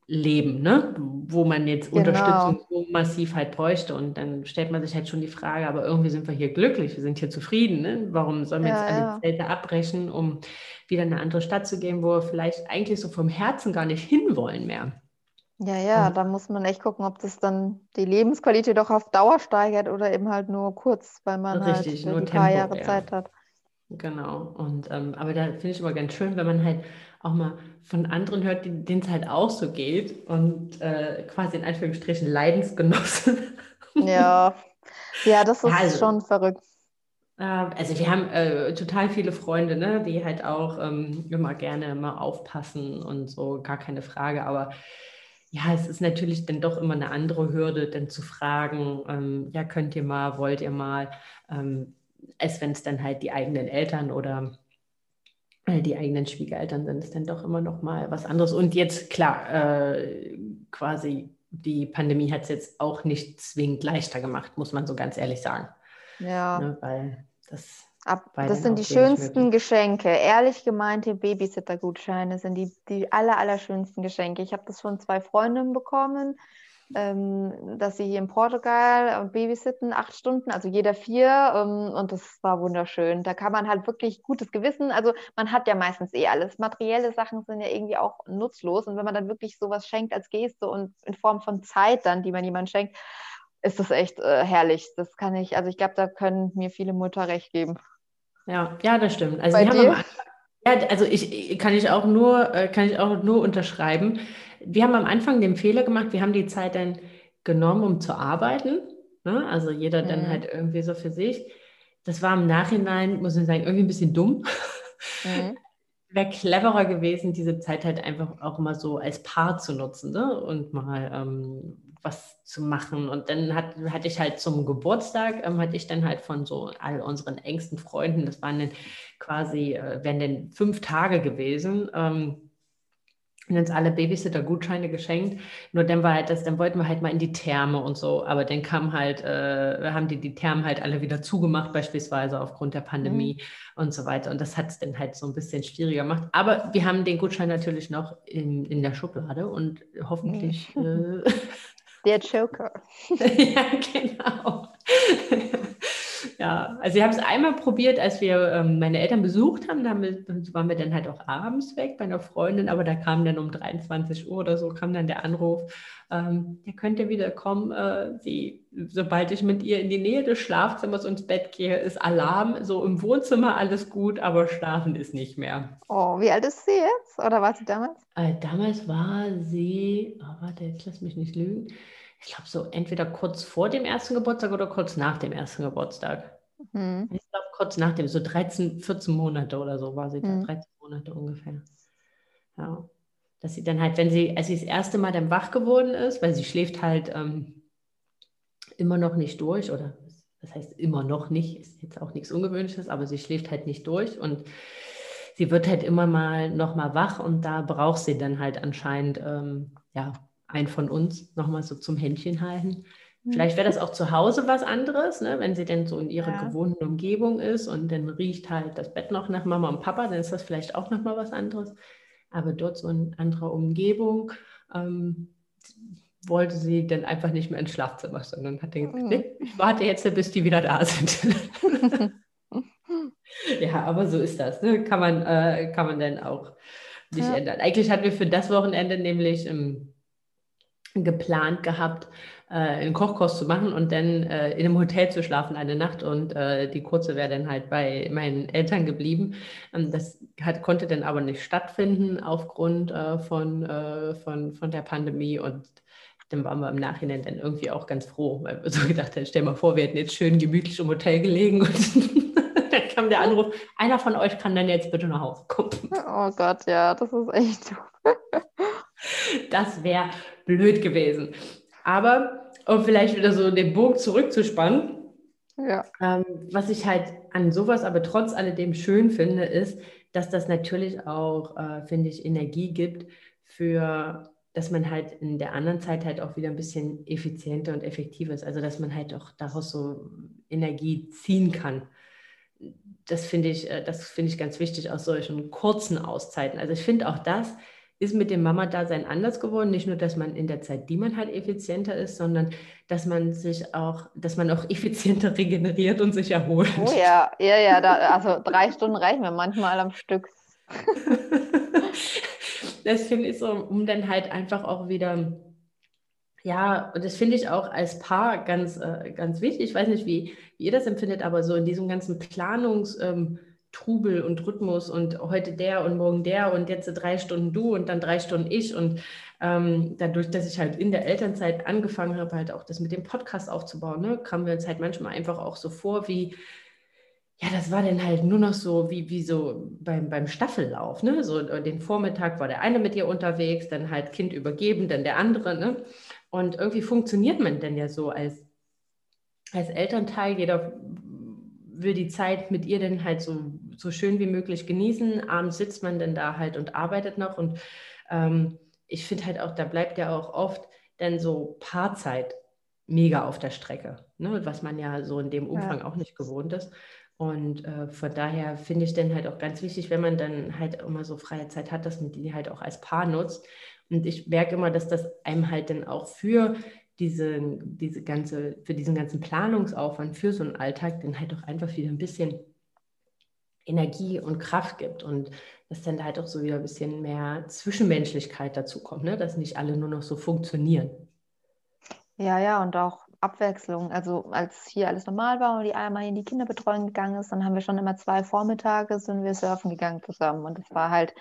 Leben, ne? wo man jetzt genau. Unterstützung so massiv halt bräuchte. Und dann stellt man sich halt schon die Frage, aber irgendwie sind wir hier glücklich, wir sind hier zufrieden. Ne? Warum sollen wir ja, jetzt alle ja. Zelte abbrechen, um wieder in eine andere Stadt zu gehen, wo wir vielleicht eigentlich so vom Herzen gar nicht hinwollen mehr? Ja, ja, da muss man echt gucken, ob das dann die Lebensqualität doch auf Dauer steigert oder eben halt nur kurz, weil man Richtig, halt ein paar Jahre ja. Zeit hat. Genau. Und ähm, aber da finde ich immer ganz schön, wenn man halt auch mal von anderen hört, denen es halt auch so geht und äh, quasi in Anführungsstrichen Leidensgenossen. Ja, ja, das ist also, schon verrückt. Äh, also wir haben äh, total viele Freunde, ne, die halt auch ähm, immer gerne mal aufpassen und so, gar keine Frage. Aber ja, es ist natürlich dann doch immer eine andere Hürde, dann zu fragen, ähm, ja, könnt ihr mal, wollt ihr mal. Ähm, als wenn es dann halt die eigenen Eltern oder äh, die eigenen Schwiegereltern sind, ist dann doch immer noch mal was anderes. Und jetzt, klar, äh, quasi die Pandemie hat es jetzt auch nicht zwingend leichter gemacht, muss man so ganz ehrlich sagen. Ja. Ne, weil das. Ab, das sind die schönsten Geschenke. Ehrlich gemeinte Babysitter-Gutscheine sind die, die aller, aller schönsten Geschenke. Ich habe das von zwei Freundinnen bekommen ähm, dass sie hier in Portugal babysitten, acht Stunden, also jeder vier. Ähm, und das war wunderschön. Da kann man halt wirklich gutes Gewissen, also man hat ja meistens eh alles. Materielle Sachen sind ja irgendwie auch nutzlos. Und wenn man dann wirklich sowas schenkt als Geste und in Form von Zeit dann, die man jemandem schenkt, ist das echt äh, herrlich. Das kann ich, also ich glaube, da können mir viele Mütter recht geben. Ja, ja, das stimmt. Also, Bei dir? ja, also ich kann ich auch nur, äh, kann ich auch nur unterschreiben wir haben am Anfang den Fehler gemacht, wir haben die Zeit dann genommen, um zu arbeiten. Ne? Also jeder mhm. dann halt irgendwie so für sich. Das war im Nachhinein, muss ich sagen, irgendwie ein bisschen dumm. Mhm. Wäre cleverer gewesen, diese Zeit halt einfach auch mal so als Paar zu nutzen ne? und mal ähm, was zu machen. Und dann hat, hatte ich halt zum Geburtstag, ähm, hatte ich dann halt von so all unseren engsten Freunden, das waren dann quasi, äh, wären dann fünf Tage gewesen, ähm, und uns alle Babysitter-Gutscheine geschenkt. Nur dann war halt das, dann wollten wir halt mal in die Therme und so, aber dann kam halt, äh, haben die die Thermen halt alle wieder zugemacht, beispielsweise aufgrund der Pandemie mhm. und so weiter. Und das hat es dann halt so ein bisschen schwieriger gemacht. Aber wir haben den Gutschein natürlich noch in, in der Schublade und hoffentlich. Mhm. Äh, der Joker. ja, genau. Ja, also ich habe es einmal probiert, als wir ähm, meine Eltern besucht haben. Da waren wir dann halt auch abends weg bei einer Freundin, aber da kam dann um 23 Uhr oder so, kam dann der Anruf, ähm, ihr könnt ja wieder kommen. Äh, sie, sobald ich mit ihr in die Nähe des Schlafzimmers ins Bett gehe, ist Alarm. So im Wohnzimmer alles gut, aber schlafen ist nicht mehr. Oh, wie alt ist sie jetzt? Oder war sie damals? Äh, damals war sie, oh, warte, jetzt lass mich nicht lügen ich glaube, so entweder kurz vor dem ersten Geburtstag oder kurz nach dem ersten Geburtstag. Mhm. Ich glaube, kurz nach dem, so 13, 14 Monate oder so war sie da, mhm. 13 Monate ungefähr. Ja. Dass sie dann halt, wenn sie, als sie das erste Mal dann wach geworden ist, weil sie schläft halt ähm, immer noch nicht durch oder das heißt immer noch nicht, ist jetzt auch nichts Ungewöhnliches, aber sie schläft halt nicht durch und sie wird halt immer mal noch mal wach und da braucht sie dann halt anscheinend ähm, ja einen von uns noch mal so zum Händchen halten. Hm. Vielleicht wäre das auch zu Hause was anderes, ne? wenn sie denn so in ihrer ja. gewohnten Umgebung ist und dann riecht halt das Bett noch nach Mama und Papa, dann ist das vielleicht auch noch mal was anderes. Aber dort so in anderer Umgebung ähm, wollte sie dann einfach nicht mehr ins Schlafzimmer, sondern hat gesagt, mhm. nee, ich warte jetzt, bis die wieder da sind. ja, aber so ist das. Ne? Kann, man, äh, kann man dann auch nicht ja. ändern. Eigentlich hatten wir für das Wochenende nämlich ähm, geplant gehabt, äh, einen Kochkurs zu machen und dann äh, in einem Hotel zu schlafen eine Nacht und äh, die kurze wäre dann halt bei meinen Eltern geblieben. Ähm, das hat, konnte dann aber nicht stattfinden aufgrund äh, von, äh, von, von der Pandemie und dann waren wir im Nachhinein dann irgendwie auch ganz froh, weil wir so gedacht haben, stell mal vor, wir hätten jetzt schön gemütlich im Hotel gelegen und dann kam der Anruf, einer von euch kann dann jetzt bitte nach Hause kommen. Oh Gott, ja, das ist echt Das wäre blöd gewesen. Aber um vielleicht wieder so den Bogen zurückzuspannen, ja. ähm, was ich halt an sowas aber trotz alledem schön finde, ist, dass das natürlich auch, äh, finde ich, Energie gibt für dass man halt in der anderen Zeit halt auch wieder ein bisschen effizienter und effektiver ist. Also dass man halt auch daraus so Energie ziehen kann. Das finde ich, äh, das finde ich ganz wichtig aus solchen kurzen Auszeiten. Also ich finde auch das ist mit dem Mama-Dasein anders geworden. Nicht nur, dass man in der Zeit, die man halt effizienter ist, sondern dass man sich auch, dass man auch effizienter regeneriert und sich erholt. Oh ja, ja, ja. Da, also drei Stunden reichen mir manchmal am Stück. das finde ich so, um dann halt einfach auch wieder, ja, und das finde ich auch als Paar ganz, äh, ganz wichtig. Ich weiß nicht, wie, wie ihr das empfindet, aber so in diesem ganzen Planungstrubel ähm, und Rhythmus und heute der und morgen der und jetzt drei Stunden du und dann drei Stunden ich und ähm, dadurch, dass ich halt in der Elternzeit angefangen habe, halt auch das mit dem Podcast aufzubauen, ne, kamen wir uns halt manchmal einfach auch so vor, wie ja, das war dann halt nur noch so wie, wie so beim, beim Staffellauf. Ne? So äh, den Vormittag war der eine mit ihr unterwegs, dann halt Kind übergeben, dann der andere. Ne? Und irgendwie funktioniert man denn ja so als, als Elternteil. Jeder will die Zeit mit ihr dann halt so, so schön wie möglich genießen. Abends sitzt man dann da halt und arbeitet noch. Und ähm, ich finde halt auch, da bleibt ja auch oft dann so Paarzeit mega auf der Strecke, ne? was man ja so in dem Umfang ja. auch nicht gewohnt ist. Und äh, von daher finde ich dann halt auch ganz wichtig, wenn man dann halt immer so freie Zeit hat, dass man die halt auch als Paar nutzt. Und ich merke immer, dass das einem halt dann auch für diese, diese ganze, für diesen ganzen Planungsaufwand, für so einen Alltag, dann halt auch einfach wieder ein bisschen Energie und Kraft gibt und dass dann halt auch so wieder ein bisschen mehr Zwischenmenschlichkeit dazu kommt, ne? dass nicht alle nur noch so funktionieren. Ja, ja, und auch Abwechslung. Also als hier alles normal war und die einmal in die Kinderbetreuung gegangen ist, dann haben wir schon immer zwei Vormittage sind wir surfen gegangen zusammen. Und das war halt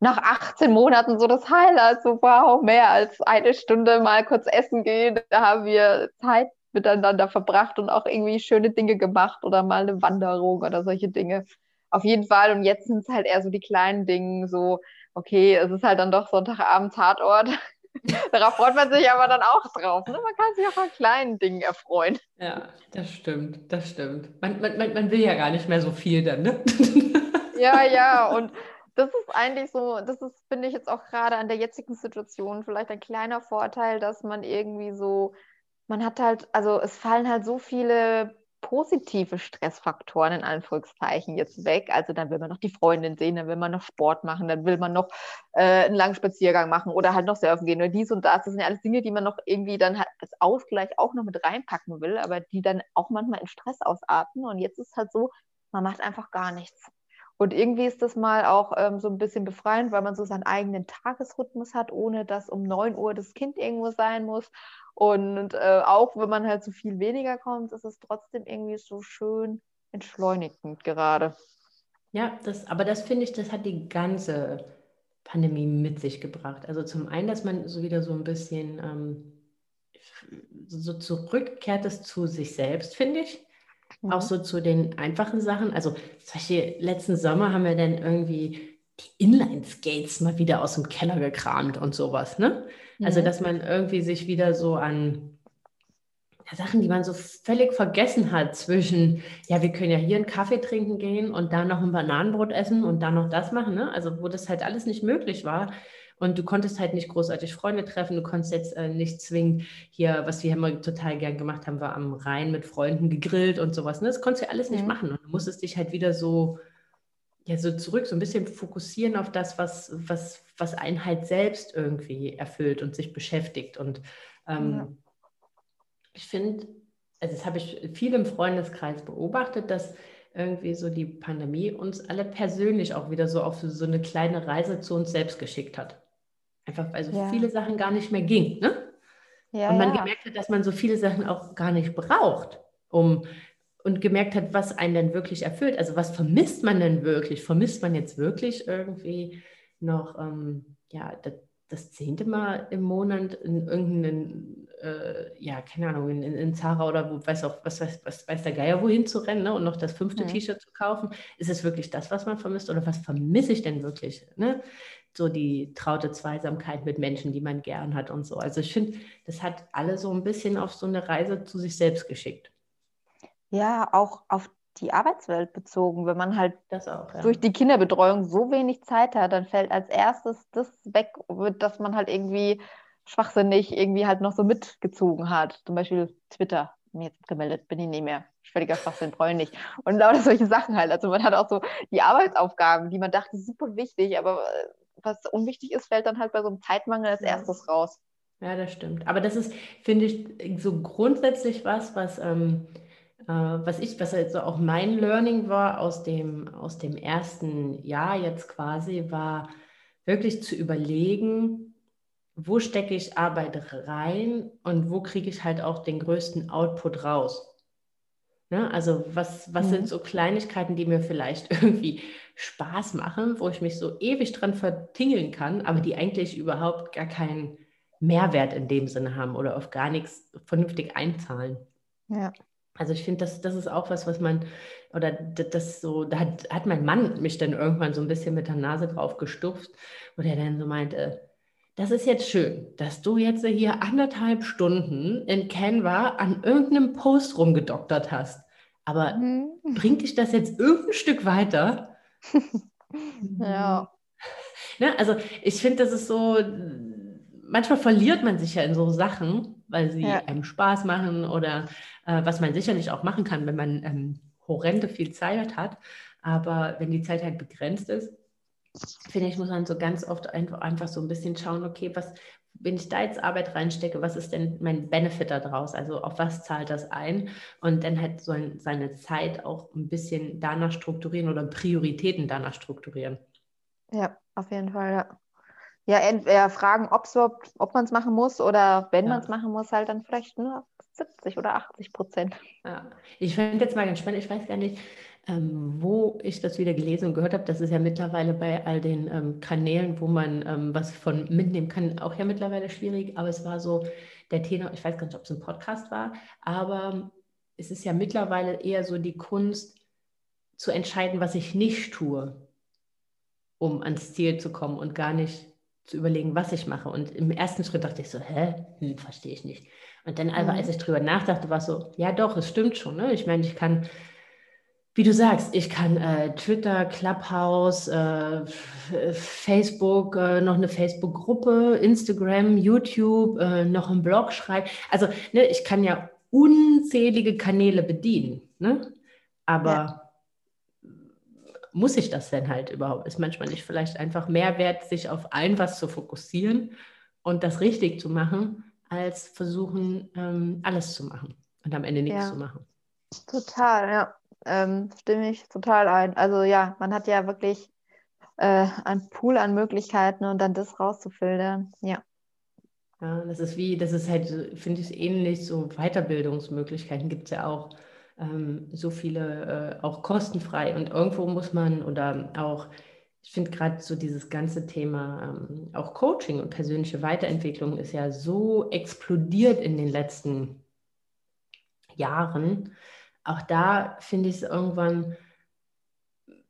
nach 18 Monaten so das Highlight. So wow, mehr als eine Stunde mal kurz essen gehen. Da haben wir Zeit miteinander verbracht und auch irgendwie schöne Dinge gemacht oder mal eine Wanderung oder solche Dinge. Auf jeden Fall. Und jetzt sind es halt eher so die kleinen Dinge, so, okay, es ist halt dann doch Sonntagabend Tatort. Darauf freut man sich aber dann auch drauf. Ne? Man kann sich auch an kleinen Dingen erfreuen. Ja, das stimmt, das stimmt. Man, man, man will ja gar nicht mehr so viel dann, ne? Ja, ja, und das ist eigentlich so, das ist, finde ich jetzt auch gerade an der jetzigen Situation vielleicht ein kleiner Vorteil, dass man irgendwie so, man hat halt, also es fallen halt so viele positive Stressfaktoren in Anführungszeichen jetzt weg. Also dann will man noch die Freundin sehen, dann will man noch Sport machen, dann will man noch äh, einen langen Spaziergang machen oder halt noch surfen gehen oder dies und das. Das sind ja alles Dinge, die man noch irgendwie dann halt als Ausgleich auch noch mit reinpacken will, aber die dann auch manchmal in Stress ausarten. Und jetzt ist halt so, man macht einfach gar nichts. Und irgendwie ist das mal auch ähm, so ein bisschen befreiend, weil man so seinen eigenen Tagesrhythmus hat, ohne dass um 9 Uhr das Kind irgendwo sein muss. Und äh, auch wenn man halt so viel weniger kommt, ist es trotzdem irgendwie so schön entschleunigend gerade. Ja, das, aber das finde ich, das hat die ganze Pandemie mit sich gebracht. Also zum einen, dass man so wieder so ein bisschen ähm, so zurückkehrt es zu sich selbst, finde ich. Mhm. Auch so zu den einfachen Sachen. Also zum Beispiel letzten Sommer haben wir dann irgendwie die Inline-Skates mal wieder aus dem Keller gekramt und sowas, ne? Also, mhm. dass man irgendwie sich wieder so an, Sachen, die man so völlig vergessen hat zwischen, ja, wir können ja hier einen Kaffee trinken gehen und dann noch ein Bananenbrot essen und dann noch das machen, ne? Also wo das halt alles nicht möglich war. Und du konntest halt nicht großartig Freunde treffen, du konntest jetzt äh, nicht zwingen, hier, was wir immer total gern gemacht haben, war am Rhein mit Freunden gegrillt und sowas. Ne? Das konntest du ja alles nicht mhm. machen. Und du musstest dich halt wieder so, ja, so zurück, so ein bisschen fokussieren auf das, was, was, was einen halt selbst irgendwie erfüllt und sich beschäftigt. Und ähm, ja ich finde, also das habe ich viel im Freundeskreis beobachtet, dass irgendwie so die Pandemie uns alle persönlich auch wieder so auf so eine kleine Reise zu uns selbst geschickt hat. Einfach weil so ja. viele Sachen gar nicht mehr ging. Ne? Ja, und man ja. gemerkt hat, dass man so viele Sachen auch gar nicht braucht, um und gemerkt hat, was einen denn wirklich erfüllt. Also was vermisst man denn wirklich? Vermisst man jetzt wirklich irgendwie noch ähm, ja, das, das zehnte Mal im Monat in irgendeinen, äh, ja, keine Ahnung, in, in, in Zara oder wo, weiß auch, was, weiß, was weiß der Geier, wohin zu rennen ne? und noch das fünfte ja. T-Shirt zu kaufen. Ist es wirklich das, was man vermisst oder was vermisse ich denn wirklich? Ne? So die traute Zweisamkeit mit Menschen, die man gern hat und so. Also ich finde, das hat alle so ein bisschen auf so eine Reise zu sich selbst geschickt. Ja, auch auf die Arbeitswelt bezogen. Wenn man halt auch, ja. durch die Kinderbetreuung so wenig Zeit hat, dann fällt als erstes das weg, dass man halt irgendwie schwachsinnig irgendwie halt noch so mitgezogen hat. Zum Beispiel Twitter. Mir jetzt gemeldet, bin ich nicht mehr. Völliger Schwachsinn, brauche ich nicht. Und lauter solche Sachen halt. Also man hat auch so die Arbeitsaufgaben, die man dachte, super wichtig, aber äh, was unwichtig ist, fällt dann halt bei so einem Zeitmangel als erstes raus. Ja, das stimmt. Aber das ist, finde ich, so grundsätzlich was, was ähm, äh, was ich, was jetzt auch mein Learning war aus dem, aus dem ersten Jahr jetzt quasi, war wirklich zu überlegen, wo stecke ich Arbeit rein und wo kriege ich halt auch den größten Output raus. Ne? Also was, was mhm. sind so Kleinigkeiten, die mir vielleicht irgendwie Spaß machen, wo ich mich so ewig dran vertingeln kann, aber die eigentlich überhaupt gar keinen Mehrwert in dem Sinne haben oder auf gar nichts vernünftig einzahlen. Ja. Also ich finde, das, das ist auch was, was man, oder das so, da hat, hat mein Mann mich dann irgendwann so ein bisschen mit der Nase drauf gestupft, wo der dann so meinte, das ist jetzt schön, dass du jetzt hier anderthalb Stunden in Canva an irgendeinem Post rumgedoktert hast. Aber mhm. bringt dich das jetzt irgendein Stück weiter? ja. Ne, also ich finde, das ist so, manchmal verliert man sich ja in so Sachen, weil sie ja. einem Spaß machen oder äh, was man sicherlich auch machen kann, wenn man ähm, horrende viel Zeit hat. Aber wenn die Zeit halt begrenzt ist, finde ich, muss man so ganz oft einfach, so ein bisschen schauen, okay, was, wenn ich da jetzt Arbeit reinstecke, was ist denn mein Benefit daraus? Also auf was zahlt das ein? Und dann halt so seine Zeit auch ein bisschen danach strukturieren oder Prioritäten danach strukturieren. Ja, auf jeden Fall, ja. Ja, entweder fragen, ob man es machen muss oder wenn ja. man es machen muss, halt dann vielleicht nur 70 oder 80 Prozent. Ja. Ich finde jetzt mal ganz spannend, ich weiß gar nicht, ähm, wo ich das wieder gelesen und gehört habe. Das ist ja mittlerweile bei all den ähm, Kanälen, wo man ähm, was von mitnehmen kann, auch ja mittlerweile schwierig. Aber es war so der Tenor, ich weiß gar nicht, ob es ein Podcast war, aber es ist ja mittlerweile eher so die Kunst zu entscheiden, was ich nicht tue, um ans Ziel zu kommen und gar nicht zu überlegen, was ich mache. Und im ersten Schritt dachte ich so, hä, hm, verstehe ich nicht. Und dann, aber mhm. als ich drüber nachdachte, war es so, ja doch, es stimmt schon. Ne? Ich meine, ich kann, wie du sagst, ich kann äh, Twitter, Clubhouse, äh, Facebook, äh, noch eine Facebook-Gruppe, Instagram, YouTube, äh, noch einen Blog schreiben. Also ne, ich kann ja unzählige Kanäle bedienen. Ne? Aber ja muss ich das denn halt überhaupt? Ist manchmal nicht vielleicht einfach mehr wert, sich auf ein was zu fokussieren und das richtig zu machen, als versuchen, ähm, alles zu machen und am Ende nichts ja. zu machen. Total, ja. Ähm, stimme ich total ein. Also ja, man hat ja wirklich äh, einen Pool an Möglichkeiten und dann das rauszufiltern. Ja. Ja, das ist wie, das ist halt, finde ich, ähnlich, so Weiterbildungsmöglichkeiten gibt es ja auch ähm, so viele äh, auch kostenfrei. Und irgendwo muss man oder auch, ich finde gerade so dieses ganze Thema ähm, auch Coaching und persönliche Weiterentwicklung ist ja so explodiert in den letzten Jahren. Auch da finde ich es irgendwann,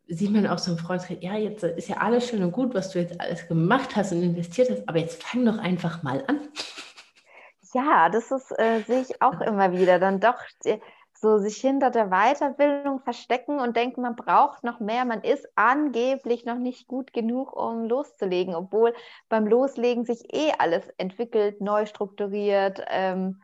sieht man auch so im Freundeskreis, ja, jetzt ist ja alles schön und gut, was du jetzt alles gemacht hast und investiert hast, aber jetzt fang doch einfach mal an. Ja, das ist, äh, sehe ich auch immer wieder. Dann doch äh, so sich hinter der Weiterbildung verstecken und denken, man braucht noch mehr. Man ist angeblich noch nicht gut genug, um loszulegen, obwohl beim Loslegen sich eh alles entwickelt, neu strukturiert. Ähm,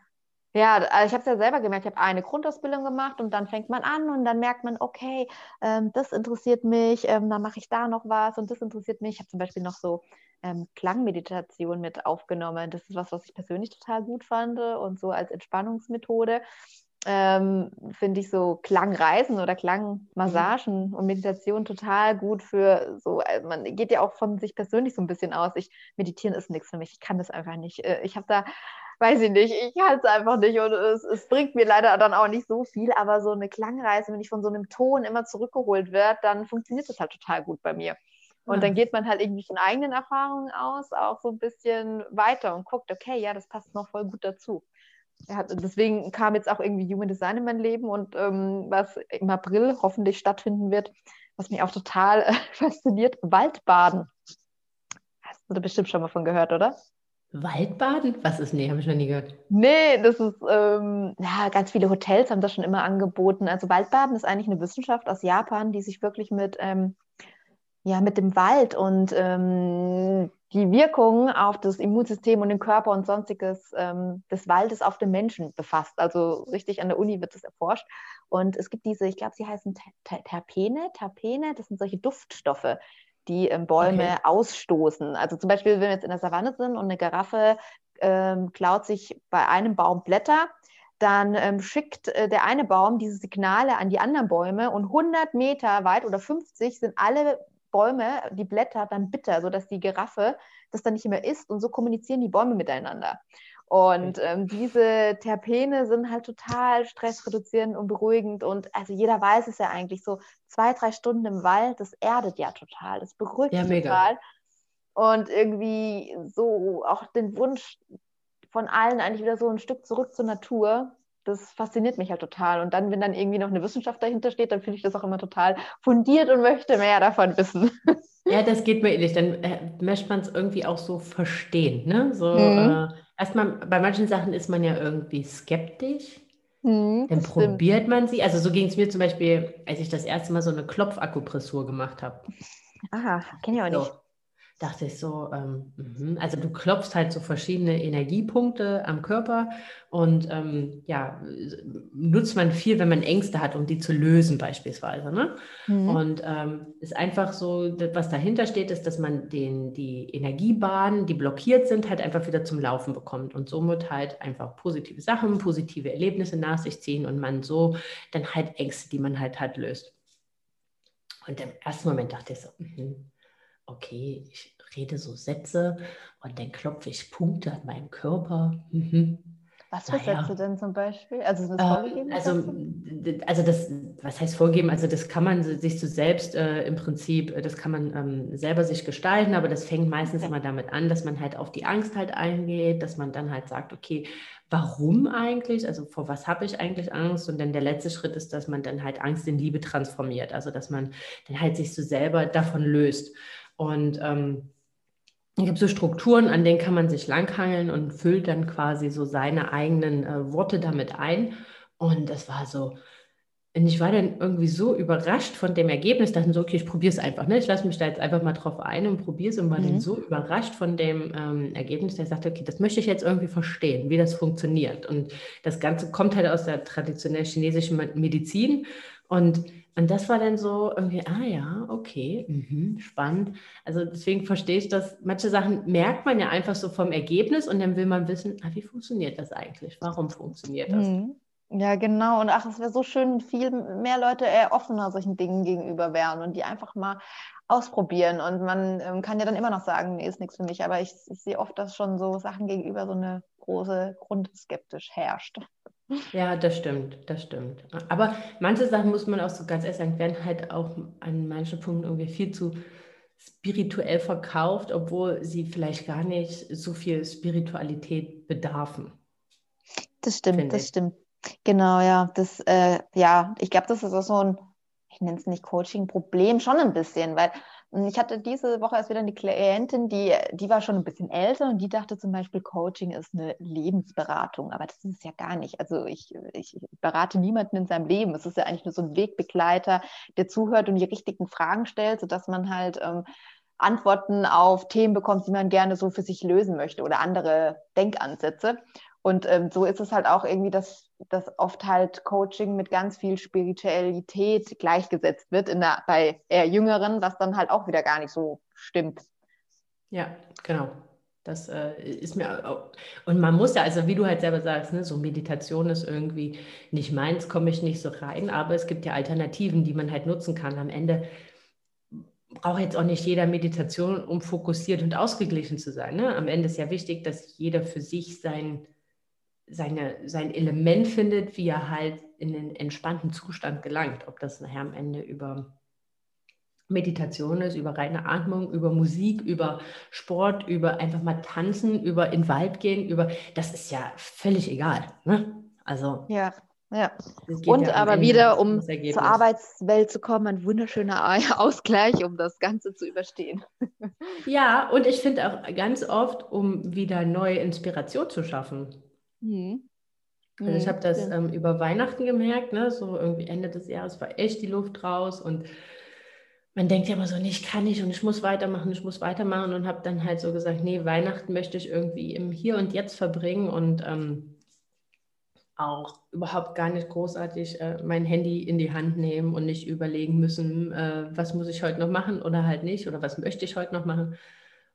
ja, also ich habe es ja selber gemerkt, ich habe eine Grundausbildung gemacht und dann fängt man an und dann merkt man, okay, ähm, das interessiert mich, ähm, dann mache ich da noch was und das interessiert mich. Ich habe zum Beispiel noch so ähm, Klangmeditation mit aufgenommen. Das ist was, was ich persönlich total gut fand und so als Entspannungsmethode. Ähm, finde ich so Klangreisen oder Klangmassagen mhm. und Meditation total gut für so, also man geht ja auch von sich persönlich so ein bisschen aus. Ich meditieren ist nichts für mich, ich kann das einfach nicht. Äh, ich habe da weiß ich nicht, ich kann es einfach nicht und es, es, bringt mir leider dann auch nicht so viel, aber so eine Klangreise, wenn ich von so einem Ton immer zurückgeholt werde, dann funktioniert das halt total gut bei mir. Und dann geht man halt irgendwie von eigenen Erfahrungen aus auch so ein bisschen weiter und guckt, okay, ja, das passt noch voll gut dazu. Ja, deswegen kam jetzt auch irgendwie Human Design in mein Leben und ähm, was im April hoffentlich stattfinden wird, was mich auch total äh, fasziniert, Waldbaden. Hast du da bestimmt schon mal von gehört, oder? Waldbaden? Was ist? Nee, habe ich noch nie gehört. Nee, das ist, ähm, ja, ganz viele Hotels haben das schon immer angeboten. Also Waldbaden ist eigentlich eine Wissenschaft aus Japan, die sich wirklich mit, ähm, ja, mit dem Wald und ähm, die Wirkung auf das Immunsystem und den Körper und sonstiges ähm, des Waldes auf den Menschen befasst. Also richtig an der Uni wird das erforscht. Und es gibt diese, ich glaube, sie heißen Terpene, Terpene, das sind solche Duftstoffe, die ähm, Bäume okay. ausstoßen. Also zum Beispiel, wenn wir jetzt in der Savanne sind und eine Giraffe ähm, klaut sich bei einem Baum Blätter, dann ähm, schickt äh, der eine Baum diese Signale an die anderen Bäume und 100 Meter weit oder 50 sind alle Bäume, die Blätter dann bitter, sodass die Giraffe das dann nicht mehr isst und so kommunizieren die Bäume miteinander. Und ähm, diese Terpene sind halt total stressreduzierend und beruhigend. Und also jeder weiß es ja eigentlich, so zwei, drei Stunden im Wald, das erdet ja total, das beruhigt ja, total. Und irgendwie so auch den Wunsch von allen eigentlich wieder so ein Stück zurück zur Natur. Das fasziniert mich halt total. Und dann, wenn dann irgendwie noch eine Wissenschaft dahinter steht, dann finde ich das auch immer total fundiert und möchte mehr davon wissen. Ja, das geht mir ähnlich. Dann äh, möchte man es irgendwie auch so verstehen. Ne? So, mhm. äh, erstmal, bei manchen Sachen ist man ja irgendwie skeptisch. Mhm, dann probiert stimmt. man sie. Also so ging es mir zum Beispiel, als ich das erste Mal so eine Klopfakupressur gemacht habe. Aha, kenne ich auch nicht. Dachte ich so, ähm, mh. also du klopfst halt so verschiedene Energiepunkte am Körper und ähm, ja, nutzt man viel, wenn man Ängste hat, um die zu lösen beispielsweise. Ne? Mhm. Und ähm, ist einfach so, was dahinter steht, ist, dass man den, die Energiebahnen, die blockiert sind, halt einfach wieder zum Laufen bekommt und somit halt einfach positive Sachen, positive Erlebnisse nach sich ziehen und man so dann halt Ängste, die man halt hat, löst. Und im ersten Moment dachte ich so, mh okay, ich rede so Sätze und dann klopfe ich Punkte an meinem Körper. Mhm. Was für naja. Sätze denn zum Beispiel? Also das vorgegeben? Äh, also, also das, was heißt vorgeben? Also das kann man sich so selbst äh, im Prinzip, äh, das kann man ähm, selber sich gestalten, aber das fängt meistens okay. immer damit an, dass man halt auf die Angst halt eingeht, dass man dann halt sagt, okay, warum eigentlich? Also vor was habe ich eigentlich Angst? Und dann der letzte Schritt ist, dass man dann halt Angst in Liebe transformiert. Also dass man dann halt sich so selber davon löst. Und ähm, es gibt so Strukturen, an denen kann man sich langhangeln und füllt dann quasi so seine eigenen äh, Worte damit ein. Und das war so, und ich war dann irgendwie so überrascht von dem Ergebnis, dachte so, okay, ich probiere es einfach. Ne? Ich lasse mich da jetzt einfach mal drauf ein und probiere es und war mhm. dann so überrascht von dem ähm, Ergebnis, dass ich sagte, okay, das möchte ich jetzt irgendwie verstehen, wie das funktioniert. Und das Ganze kommt halt aus der traditionell chinesischen Medizin. Und und das war dann so irgendwie, ah ja, okay, mh, spannend. Also deswegen verstehe ich das. Manche Sachen merkt man ja einfach so vom Ergebnis und dann will man wissen, ah, wie funktioniert das eigentlich? Warum funktioniert das? Mhm. Ja, genau. Und ach, es wäre so schön, viel mehr Leute eher offener solchen Dingen gegenüber wären und die einfach mal ausprobieren. Und man ähm, kann ja dann immer noch sagen, nee, ist nichts für mich. Aber ich, ich sehe oft, dass schon so Sachen gegenüber so eine große Grundskeptisch herrscht. Ja, das stimmt, das stimmt. Aber manche Sachen muss man auch so ganz ehrlich sagen, werden halt auch an manchen Punkten irgendwie viel zu spirituell verkauft, obwohl sie vielleicht gar nicht so viel Spiritualität bedarfen. Das stimmt, das ich. stimmt. Genau, ja. Das, äh, ja, ich glaube, das ist auch so ein, ich nenne es nicht Coaching-Problem, schon ein bisschen, weil Ich hatte diese Woche erst wieder eine Klientin, die, die war schon ein bisschen älter und die dachte zum Beispiel, Coaching ist eine Lebensberatung. Aber das ist es ja gar nicht. Also ich, ich berate niemanden in seinem Leben. Es ist ja eigentlich nur so ein Wegbegleiter, der zuhört und die richtigen Fragen stellt, sodass man halt ähm, Antworten auf Themen bekommt, die man gerne so für sich lösen möchte oder andere Denkansätze. Und ähm, so ist es halt auch irgendwie, dass, dass oft halt Coaching mit ganz viel Spiritualität gleichgesetzt wird in der, bei eher Jüngeren, was dann halt auch wieder gar nicht so stimmt. Ja, genau. Das äh, ist mir auch, und man muss ja, also wie du halt selber sagst, ne, so Meditation ist irgendwie nicht meins, komme ich nicht so rein, aber es gibt ja Alternativen, die man halt nutzen kann. Am Ende braucht jetzt auch nicht jeder Meditation, um fokussiert und ausgeglichen zu sein. Ne? Am Ende ist ja wichtig, dass jeder für sich sein seine, sein Element findet, wie er halt in den entspannten Zustand gelangt. Ob das nachher am Ende über Meditation ist, über reine Atmung, über Musik, über Sport, über einfach mal tanzen, über in den Wald gehen, über das ist ja völlig egal. Ne? Also ja. Ja. Und ja aber wieder, um zur Arbeitswelt zu kommen, ein wunderschöner Ausgleich, um das Ganze zu überstehen. Ja, und ich finde auch ganz oft, um wieder neue Inspiration zu schaffen. Mhm. Also ich habe das ähm, über Weihnachten gemerkt, ne? so irgendwie Ende des Jahres war echt die Luft raus und man denkt ja immer so, nee, ich kann nicht und ich muss weitermachen, ich muss weitermachen und habe dann halt so gesagt, nee, Weihnachten möchte ich irgendwie im Hier und Jetzt verbringen und ähm, auch überhaupt gar nicht großartig äh, mein Handy in die Hand nehmen und nicht überlegen müssen, äh, was muss ich heute noch machen oder halt nicht oder was möchte ich heute noch machen,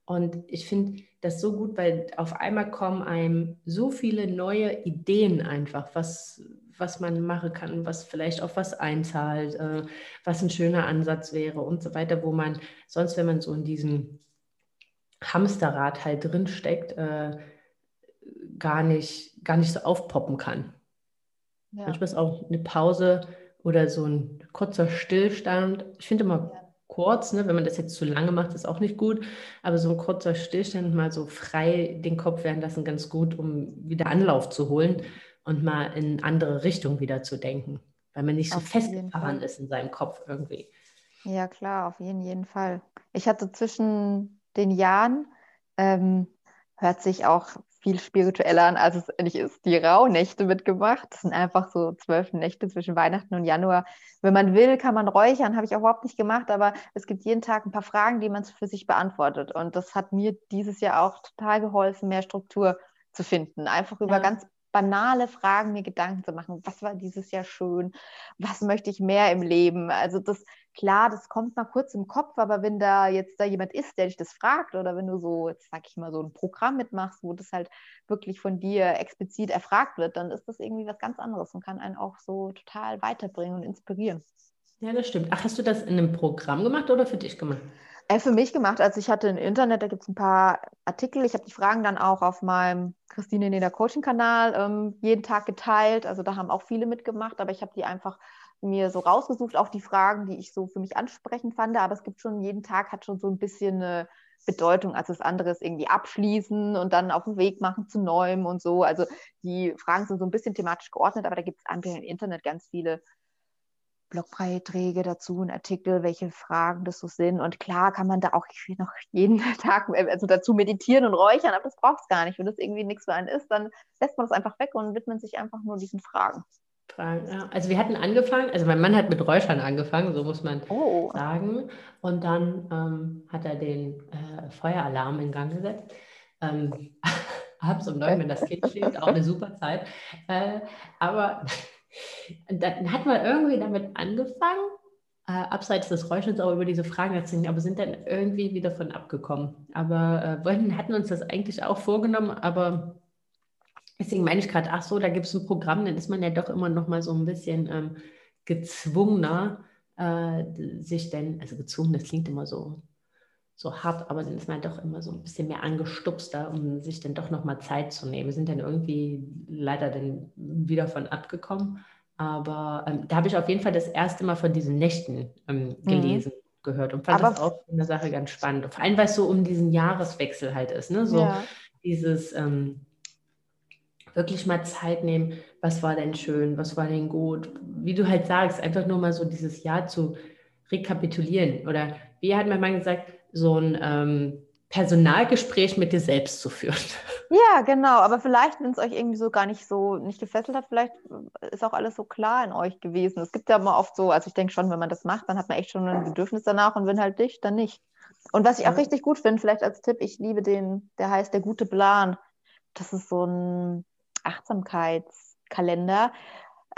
und ich finde das so gut, weil auf einmal kommen einem so viele neue Ideen einfach, was, was man machen kann, was vielleicht auf was einzahlt, äh, was ein schöner Ansatz wäre und so weiter, wo man sonst, wenn man so in diesem Hamsterrad halt drin steckt, äh, gar, nicht, gar nicht so aufpoppen kann. Ja. Manchmal ist auch eine Pause oder so ein kurzer Stillstand. Ich finde immer, ja kurz, ne? wenn man das jetzt zu lange macht, ist auch nicht gut, aber so ein kurzer Stillstand mal so frei den Kopf werden lassen, ganz gut, um wieder Anlauf zu holen und mal in andere Richtung wieder zu denken, weil man nicht so festgefahren ist in seinem Kopf irgendwie. Ja, klar, auf jeden, jeden Fall. Ich hatte zwischen den Jahren, ähm, hört sich auch viel spiritueller an, als es eigentlich ist. Die Rauhnächte mitgemacht. Das sind einfach so zwölf Nächte zwischen Weihnachten und Januar. Wenn man will, kann man räuchern. Habe ich auch überhaupt nicht gemacht, aber es gibt jeden Tag ein paar Fragen, die man für sich beantwortet. Und das hat mir dieses Jahr auch total geholfen, mehr Struktur zu finden. Einfach über ja. ganz banale Fragen mir Gedanken zu machen. Was war dieses Jahr schön? Was möchte ich mehr im Leben? Also das, klar, das kommt mal kurz im Kopf, aber wenn da jetzt da jemand ist, der dich das fragt oder wenn du so, jetzt sag ich mal, so ein Programm mitmachst, wo das halt wirklich von dir explizit erfragt wird, dann ist das irgendwie was ganz anderes und kann einen auch so total weiterbringen und inspirieren. Ja, das stimmt. Ach, hast du das in einem Programm gemacht oder für dich gemacht? Äh, für mich gemacht. Also ich hatte im Internet, da gibt es ein paar Artikel. Ich habe die Fragen dann auch auf meinem Christine Neder Coaching-Kanal ähm, jeden Tag geteilt. Also da haben auch viele mitgemacht, aber ich habe die einfach mir so rausgesucht, auch die Fragen, die ich so für mich ansprechend fand. Aber es gibt schon, jeden Tag hat schon so ein bisschen eine Bedeutung. Also das andere ist irgendwie abschließen und dann auf den Weg machen zu Neuem und so. Also die Fragen sind so ein bisschen thematisch geordnet, aber da gibt es im Internet ganz viele Blogbeiträge dazu, ein Artikel, welche Fragen das so sind. Und klar kann man da auch noch jeden Tag also dazu meditieren und räuchern, aber das braucht es gar nicht. Wenn das irgendwie nichts für einen ist, dann lässt man das einfach weg und widmet sich einfach nur diesen Fragen. Fragen, ja. Also wir hatten angefangen, also mein Mann hat mit Räuchern angefangen, so muss man oh. sagen. Und dann ähm, hat er den äh, Feueralarm in Gang gesetzt. Ähm, abends um neun, wenn das Kind schläft, auch eine super Zeit. Äh, aber dann hat man irgendwie damit angefangen, äh, abseits des Räuschens auch über diese Fragen erzählen, aber sind dann irgendwie wieder von abgekommen. Aber äh, wollten, hatten uns das eigentlich auch vorgenommen, aber deswegen meine ich gerade, ach so, da gibt es ein Programm, dann ist man ja doch immer noch mal so ein bisschen ähm, gezwungener, äh, sich denn, also gezwungen, das klingt immer so so hart, aber dann ist man doch immer so ein bisschen mehr angestupster, um sich dann doch nochmal Zeit zu nehmen. Wir sind dann irgendwie leider dann wieder von abgekommen. Aber ähm, da habe ich auf jeden Fall das erste Mal von diesen Nächten ähm, mhm. gelesen, mhm. gehört und fand aber das auch eine Sache ganz spannend. Vor allem, weil es so um diesen Jahreswechsel halt ist. Ne? So ja. dieses ähm, wirklich mal Zeit nehmen, was war denn schön, was war denn gut. Wie du halt sagst, einfach nur mal so dieses Jahr zu rekapitulieren oder wie hat mein Mann gesagt, so ein ähm, Personalgespräch mit dir selbst zu führen. Ja, genau. Aber vielleicht, wenn es euch irgendwie so gar nicht so nicht gefesselt hat, vielleicht ist auch alles so klar in euch gewesen. Es gibt ja immer oft so, also ich denke schon, wenn man das macht, dann hat man echt schon ein Bedürfnis danach und wenn halt nicht, dann nicht. Und was ich auch richtig gut finde, vielleicht als Tipp, ich liebe den, der heißt der gute Plan. Das ist so ein Achtsamkeitskalender.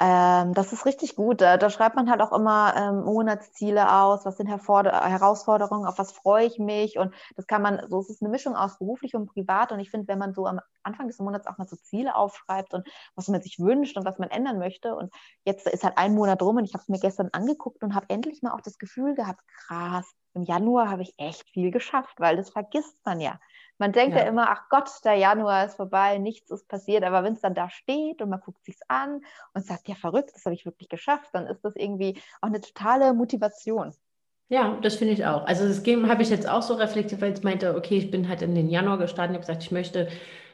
Ähm, das ist richtig gut. Da, da, schreibt man halt auch immer ähm, Monatsziele aus, was sind Herforder Herausforderungen, auf was freue ich mich. Und das kann man, so es ist eine Mischung aus beruflich und privat. Und ich finde, wenn man so am Anfang des Monats auch mal so Ziele aufschreibt und was man sich wünscht und was man ändern möchte. Und jetzt ist halt ein Monat rum und ich habe es mir gestern angeguckt und habe endlich mal auch das Gefühl gehabt, krass, im Januar habe ich echt viel geschafft, weil das vergisst man ja. Man denkt ja. ja, immer, ach Gott, der Januar ist vorbei, nichts ist passiert. Aber wenn es dann da steht und man guckt sich's an und sagt, ja verrückt, das habe ich wirklich geschafft, dann ist das irgendwie auch eine totale Motivation. Ja, das finde ich auch. Also das Game habe ich jetzt auch so reflektiert, weil ich meinte, okay, ich bin halt in den Januar gestartet und habe gesagt, ich möchte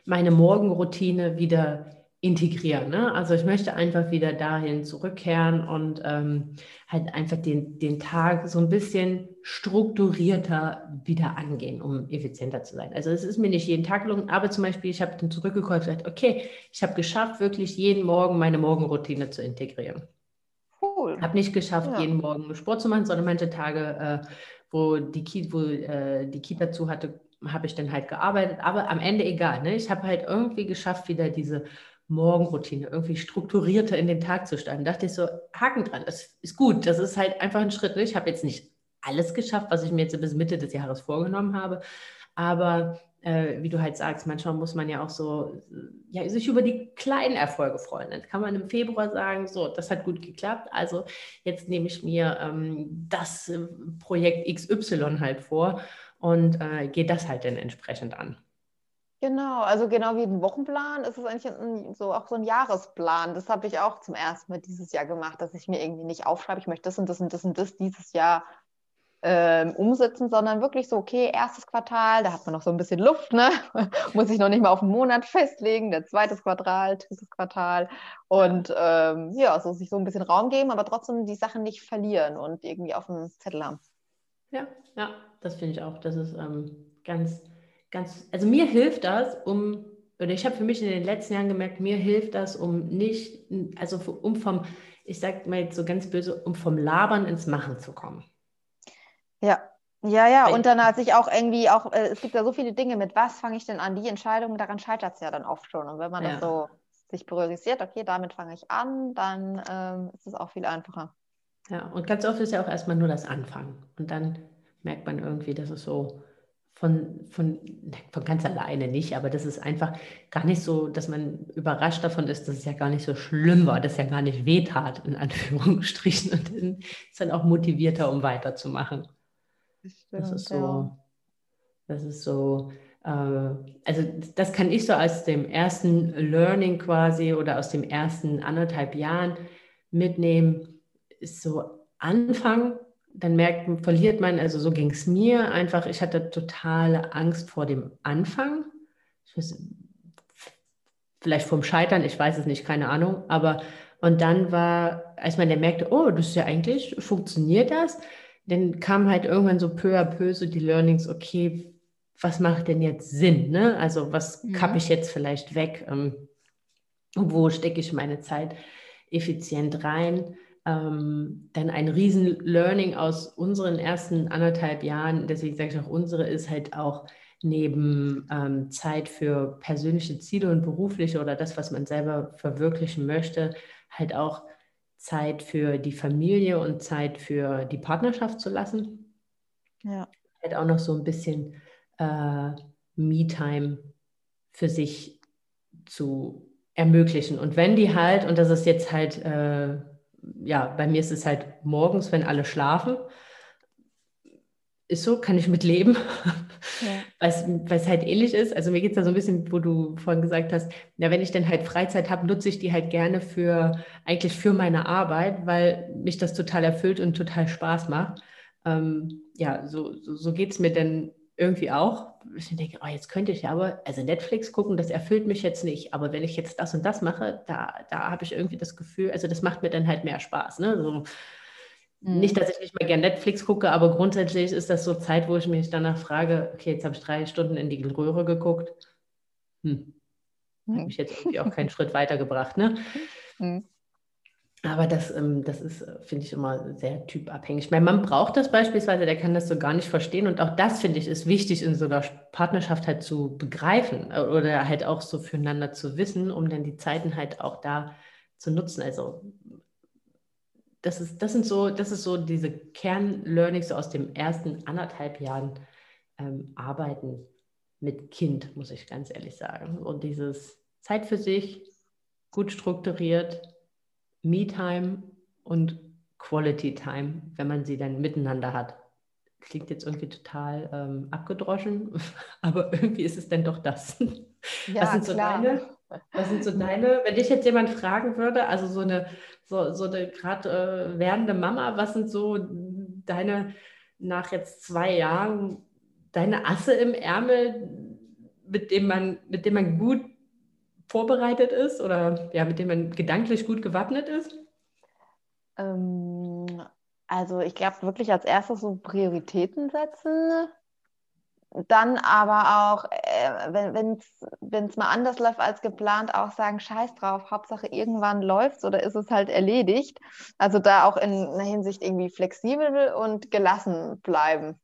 meine Morgenroutine wieder integrieren. Ne? Also ich möchte einfach wieder dahin zurückkehren und ähm, halt einfach den, den Tag so ein bisschen strukturierter wieder angehen, um effizienter zu sein. Also es ist mir nicht jeden Tag gelungen, aber zum Beispiel, ich habe dann zurückgekommen und gesagt, okay, ich habe geschafft, wirklich jeden Morgen meine Morgenroutine zu integrieren. Cool. Habe nicht geschafft, ja. jeden Morgen Sport zu machen, sondern manche Tage, äh, wo, die, Ki wo äh, die Kita zu hatte, habe ich dann halt gearbeitet, aber am Ende egal. Ne? Ich habe halt irgendwie geschafft, wieder diese Morgenroutine irgendwie strukturierter in den Tag zu starten. Da dachte ich so, Haken dran, das ist gut, das ist halt einfach ein Schritt. Ich habe jetzt nicht alles geschafft, was ich mir jetzt bis Mitte des Jahres vorgenommen habe, aber äh, wie du halt sagst, manchmal muss man ja auch so, ja, sich über die kleinen Erfolge freuen. Dann kann man im Februar sagen, so, das hat gut geklappt, also jetzt nehme ich mir ähm, das äh, Projekt XY halt vor und äh, gehe das halt dann entsprechend an. Genau, also genau wie ein Wochenplan ist es eigentlich ein, so auch so ein Jahresplan. Das habe ich auch zum ersten Mal dieses Jahr gemacht, dass ich mir irgendwie nicht aufschreibe, ich möchte das und das und das und das dieses Jahr ähm, umsetzen, sondern wirklich so, okay, erstes Quartal, da hat man noch so ein bisschen Luft, ne? Muss ich noch nicht mal auf einen Monat festlegen, der zweites Quartal, drittes Quartal und ähm, ja, so sich so ein bisschen Raum geben, aber trotzdem die Sachen nicht verlieren und irgendwie auf dem Zettel haben. Ja, ja, das finde ich auch. Das ist ähm, ganz ganz, also mir hilft das, um, oder ich habe für mich in den letzten Jahren gemerkt, mir hilft das, um nicht, also um vom, ich sage mal jetzt so ganz böse, um vom Labern ins Machen zu kommen. Ja, ja, ja, und dann hat sich auch irgendwie auch, äh, es gibt ja so viele Dinge, mit was fange ich denn an? Die Entscheidung, daran scheitert es ja dann oft schon. Und wenn man ja. das so sich priorisiert, okay, damit fange ich an, dann ähm, ist es auch viel einfacher. Ja, und ganz oft ist ja auch erstmal nur das Anfangen. Und dann merkt man irgendwie, dass es so von, von, von ganz alleine nicht, aber das ist einfach gar nicht so, dass man überrascht davon ist, dass es ja gar nicht so schlimm war, dass es ja gar nicht wehtat, in Anführungsstrichen. Und dann ist dann auch motivierter, um weiterzumachen. Das, stimmt, das ist so, ja. das ist so, äh, also das kann ich so aus dem ersten Learning quasi oder aus dem ersten anderthalb Jahren mitnehmen, ist so Anfang dann merkt, verliert man, also so ging es mir einfach, ich hatte totale Angst vor dem Anfang. Weiß, vielleicht vom Scheitern, ich weiß es nicht, keine Ahnung, aber und dann war, als man dann merkte, oh, das ist ja eigentlich, funktioniert das? Dann kam halt irgendwann so peu à peu so die Learnings, okay, was macht denn jetzt Sinn? Ne? Also was mhm. kappe ich jetzt vielleicht weg? Ähm, wo stecke ich meine Zeit effizient rein? Ähm, dann ein riesen Learning aus unseren ersten anderthalb Jahren, deswegen sage ich auch unsere, ist halt auch neben ähm, Zeit für persönliche Ziele und berufliche oder das, was man selber verwirklichen möchte, halt auch Zeit für die Familie und Zeit für die Partnerschaft zu lassen. Ja. Halt auch noch so ein bisschen äh, Me-Time für sich zu ermöglichen. Und wenn die halt, und das ist jetzt halt äh, ja, bei mir ist es halt morgens, wenn alle schlafen. Ist so, kann ich mit leben, ja. weil es halt ähnlich ist. Also mir geht es da so ein bisschen, wo du vorhin gesagt hast, ja, wenn ich dann halt Freizeit habe, nutze ich die halt gerne für, eigentlich für meine Arbeit, weil mich das total erfüllt und total Spaß macht. Ähm, ja, so, so, so geht es mir dann irgendwie auch. Ich denke, oh, jetzt könnte ich ja aber, also Netflix gucken, das erfüllt mich jetzt nicht. Aber wenn ich jetzt das und das mache, da, da habe ich irgendwie das Gefühl, also das macht mir dann halt mehr Spaß. Ne? So, Mhm. Nicht, dass ich nicht mehr gerne Netflix gucke, aber grundsätzlich ist das so Zeit, wo ich mich danach frage, okay, jetzt habe ich drei Stunden in die Röhre geguckt. Hm. Hat mhm. mich jetzt irgendwie auch keinen Schritt weitergebracht, ne? Mhm. Aber das, ähm, das ist, äh, finde ich, immer sehr typabhängig. Mein Mann braucht das beispielsweise, der kann das so gar nicht verstehen. Und auch das, finde ich, ist wichtig in so einer Partnerschaft halt zu begreifen äh, oder halt auch so füreinander zu wissen, um dann die Zeiten halt auch da zu nutzen. Also das ist, das sind so, das ist so diese Kernlearnings aus den ersten anderthalb Jahren ähm, Arbeiten mit Kind, muss ich ganz ehrlich sagen. Und dieses Zeit für sich, gut strukturiert, Me-Time und Quality Time, wenn man sie dann miteinander hat. Klingt jetzt irgendwie total ähm, abgedroschen, aber irgendwie ist es dann doch das. Ja, was, sind so deine, was sind so deine, wenn dich jetzt jemand fragen würde, also so eine, so, so eine gerade äh, werdende Mama, was sind so deine, nach jetzt zwei Jahren, deine Asse im Ärmel, mit dem man, mit dem man gut vorbereitet ist oder ja, mit dem man gedanklich gut gewappnet ist? Ähm, also ich glaube wirklich als erstes so Prioritäten setzen. Dann aber auch, äh, wenn es mal anders läuft als geplant, auch sagen, scheiß drauf, Hauptsache irgendwann läuft es oder ist es halt erledigt. Also da auch in einer Hinsicht irgendwie flexibel und gelassen bleiben.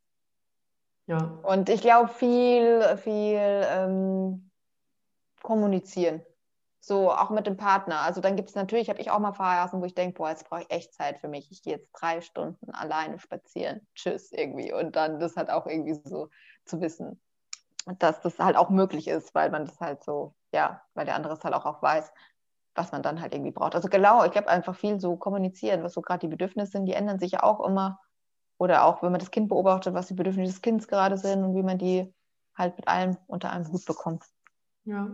Ja. Und ich glaube, viel, viel ähm, kommunizieren. So, auch mit dem Partner. Also dann gibt es natürlich, habe ich auch mal Phasen, wo ich denke, boah, jetzt brauche ich echt Zeit für mich. Ich gehe jetzt drei Stunden alleine spazieren. Tschüss, irgendwie. Und dann das halt auch irgendwie so zu wissen, dass das halt auch möglich ist, weil man das halt so, ja, weil der andere es halt auch, auch weiß, was man dann halt irgendwie braucht. Also genau, ich glaube einfach viel so kommunizieren, was so gerade die Bedürfnisse sind, die ändern sich ja auch immer. Oder auch, wenn man das Kind beobachtet, was die Bedürfnisse des Kindes gerade sind und wie man die halt mit allem unter einem Hut bekommt. Ja,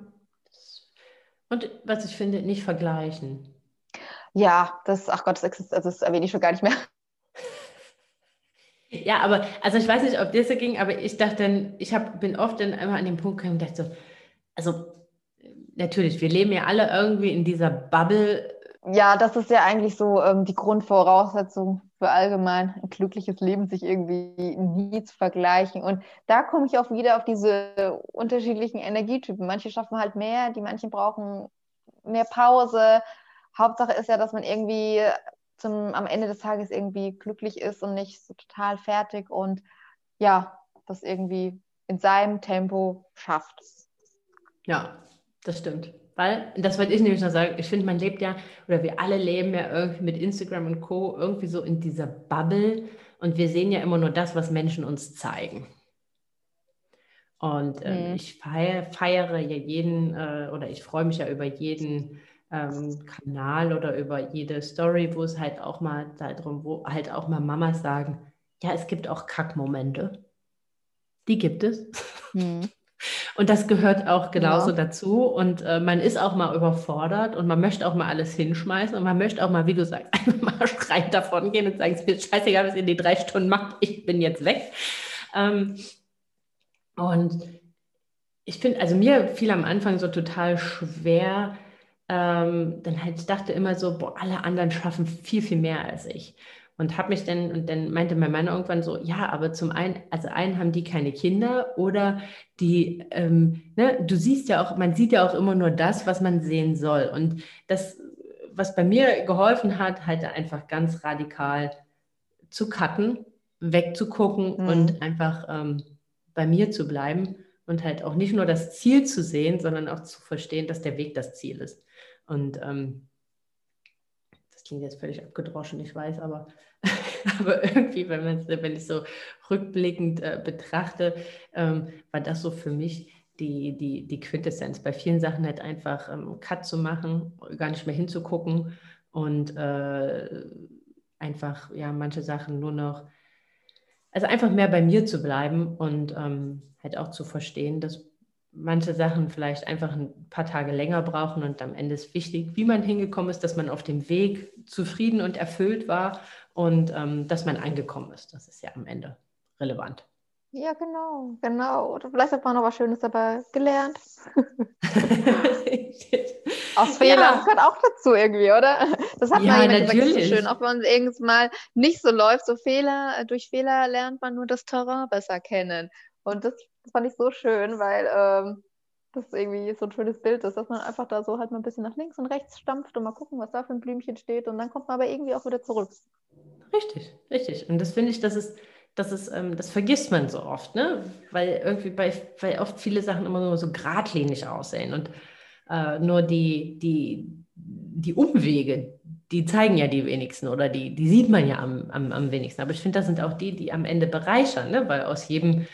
und was ich finde, nicht vergleichen. Ja, das, ach Gott, das, existiert, also das erwähne ich schon gar nicht mehr. Ja, aber, also ich weiß nicht, ob dir so ging, aber ich dachte dann, ich hab, bin oft dann immer an den Punkt gekommen und dachte so, also natürlich, wir leben ja alle irgendwie in dieser Bubble. Ja, das ist ja eigentlich so ähm, die Grundvoraussetzung für allgemein ein glückliches Leben, sich irgendwie nie zu vergleichen. Und da komme ich auch wieder auf diese unterschiedlichen Energietypen. Manche schaffen halt mehr, die manchen brauchen mehr Pause. Hauptsache ist ja, dass man irgendwie zum, am Ende des Tages irgendwie glücklich ist und nicht so total fertig und ja, das irgendwie in seinem Tempo schafft. Ja, das stimmt. Weil, das wollte ich nämlich noch sagen, ich finde, man lebt ja, oder wir alle leben ja irgendwie mit Instagram und Co. irgendwie so in dieser Bubble und wir sehen ja immer nur das, was Menschen uns zeigen. Und äh, mhm. ich feiere, feiere, ja jeden, äh, oder ich freue mich ja über jeden ähm, Kanal oder über jede Story, wo es halt auch mal darum, wo halt auch mal Mamas sagen, ja, es gibt auch Kackmomente. Die gibt es. Mhm. Und das gehört auch genauso ja. dazu. Und äh, man ist auch mal überfordert und man möchte auch mal alles hinschmeißen und man möchte auch mal, wie du sagst, einfach mal schreien davon gehen und sagen, es ist scheißegal, was ihr in die drei Stunden macht, ich bin jetzt weg. Ähm, und ich finde, also mir fiel am Anfang so total schwer, ähm, dann halt, ich dachte immer so, boah, alle anderen schaffen viel, viel mehr als ich. Und habe mich dann, und dann meinte mein Mann irgendwann so, ja, aber zum einen, also einen haben die keine Kinder oder die, ähm, ne, du siehst ja auch, man sieht ja auch immer nur das, was man sehen soll. Und das, was bei mir geholfen hat, halt einfach ganz radikal zu cutten, wegzugucken mhm. und einfach ähm, bei mir zu bleiben und halt auch nicht nur das Ziel zu sehen, sondern auch zu verstehen, dass der Weg das Ziel ist. Und ähm, das klingt jetzt völlig abgedroschen, ich weiß, aber Aber irgendwie, wenn, man, wenn ich so rückblickend äh, betrachte, ähm, war das so für mich die, die, die Quintessenz. Bei vielen Sachen halt einfach ähm, Cut zu machen, gar nicht mehr hinzugucken und äh, einfach, ja, manche Sachen nur noch, also einfach mehr bei mir zu bleiben und ähm, halt auch zu verstehen, dass manche Sachen vielleicht einfach ein paar Tage länger brauchen und am Ende ist wichtig, wie man hingekommen ist, dass man auf dem Weg zufrieden und erfüllt war und ähm, dass man angekommen ist. Das ist ja am Ende relevant. Ja, genau, genau. Oder vielleicht hat man noch was Schönes dabei gelernt. Aus Fehlern ja. gehört auch dazu irgendwie, oder? Das hat ja, man jemand gesagt, so schön. Auch wenn es irgendwann mal nicht so läuft, so Fehler, äh, durch Fehler lernt man nur das Terrain besser kennen. Und das, das fand ich so schön, weil ähm, das irgendwie so ein schönes Bild ist, dass man einfach da so halt mal ein bisschen nach links und rechts stampft und mal gucken, was da für ein Blümchen steht und dann kommt man aber irgendwie auch wieder zurück. Richtig, richtig. Und das finde ich, das ist das ist, ähm, das vergisst man so oft, ne? Weil irgendwie bei, weil oft viele Sachen immer nur so geradlinig aussehen und äh, nur die, die, die Umwege, die zeigen ja die wenigsten oder die, die sieht man ja am, am, am wenigsten. Aber ich finde, das sind auch die, die am Ende bereichern, ne? Weil aus jedem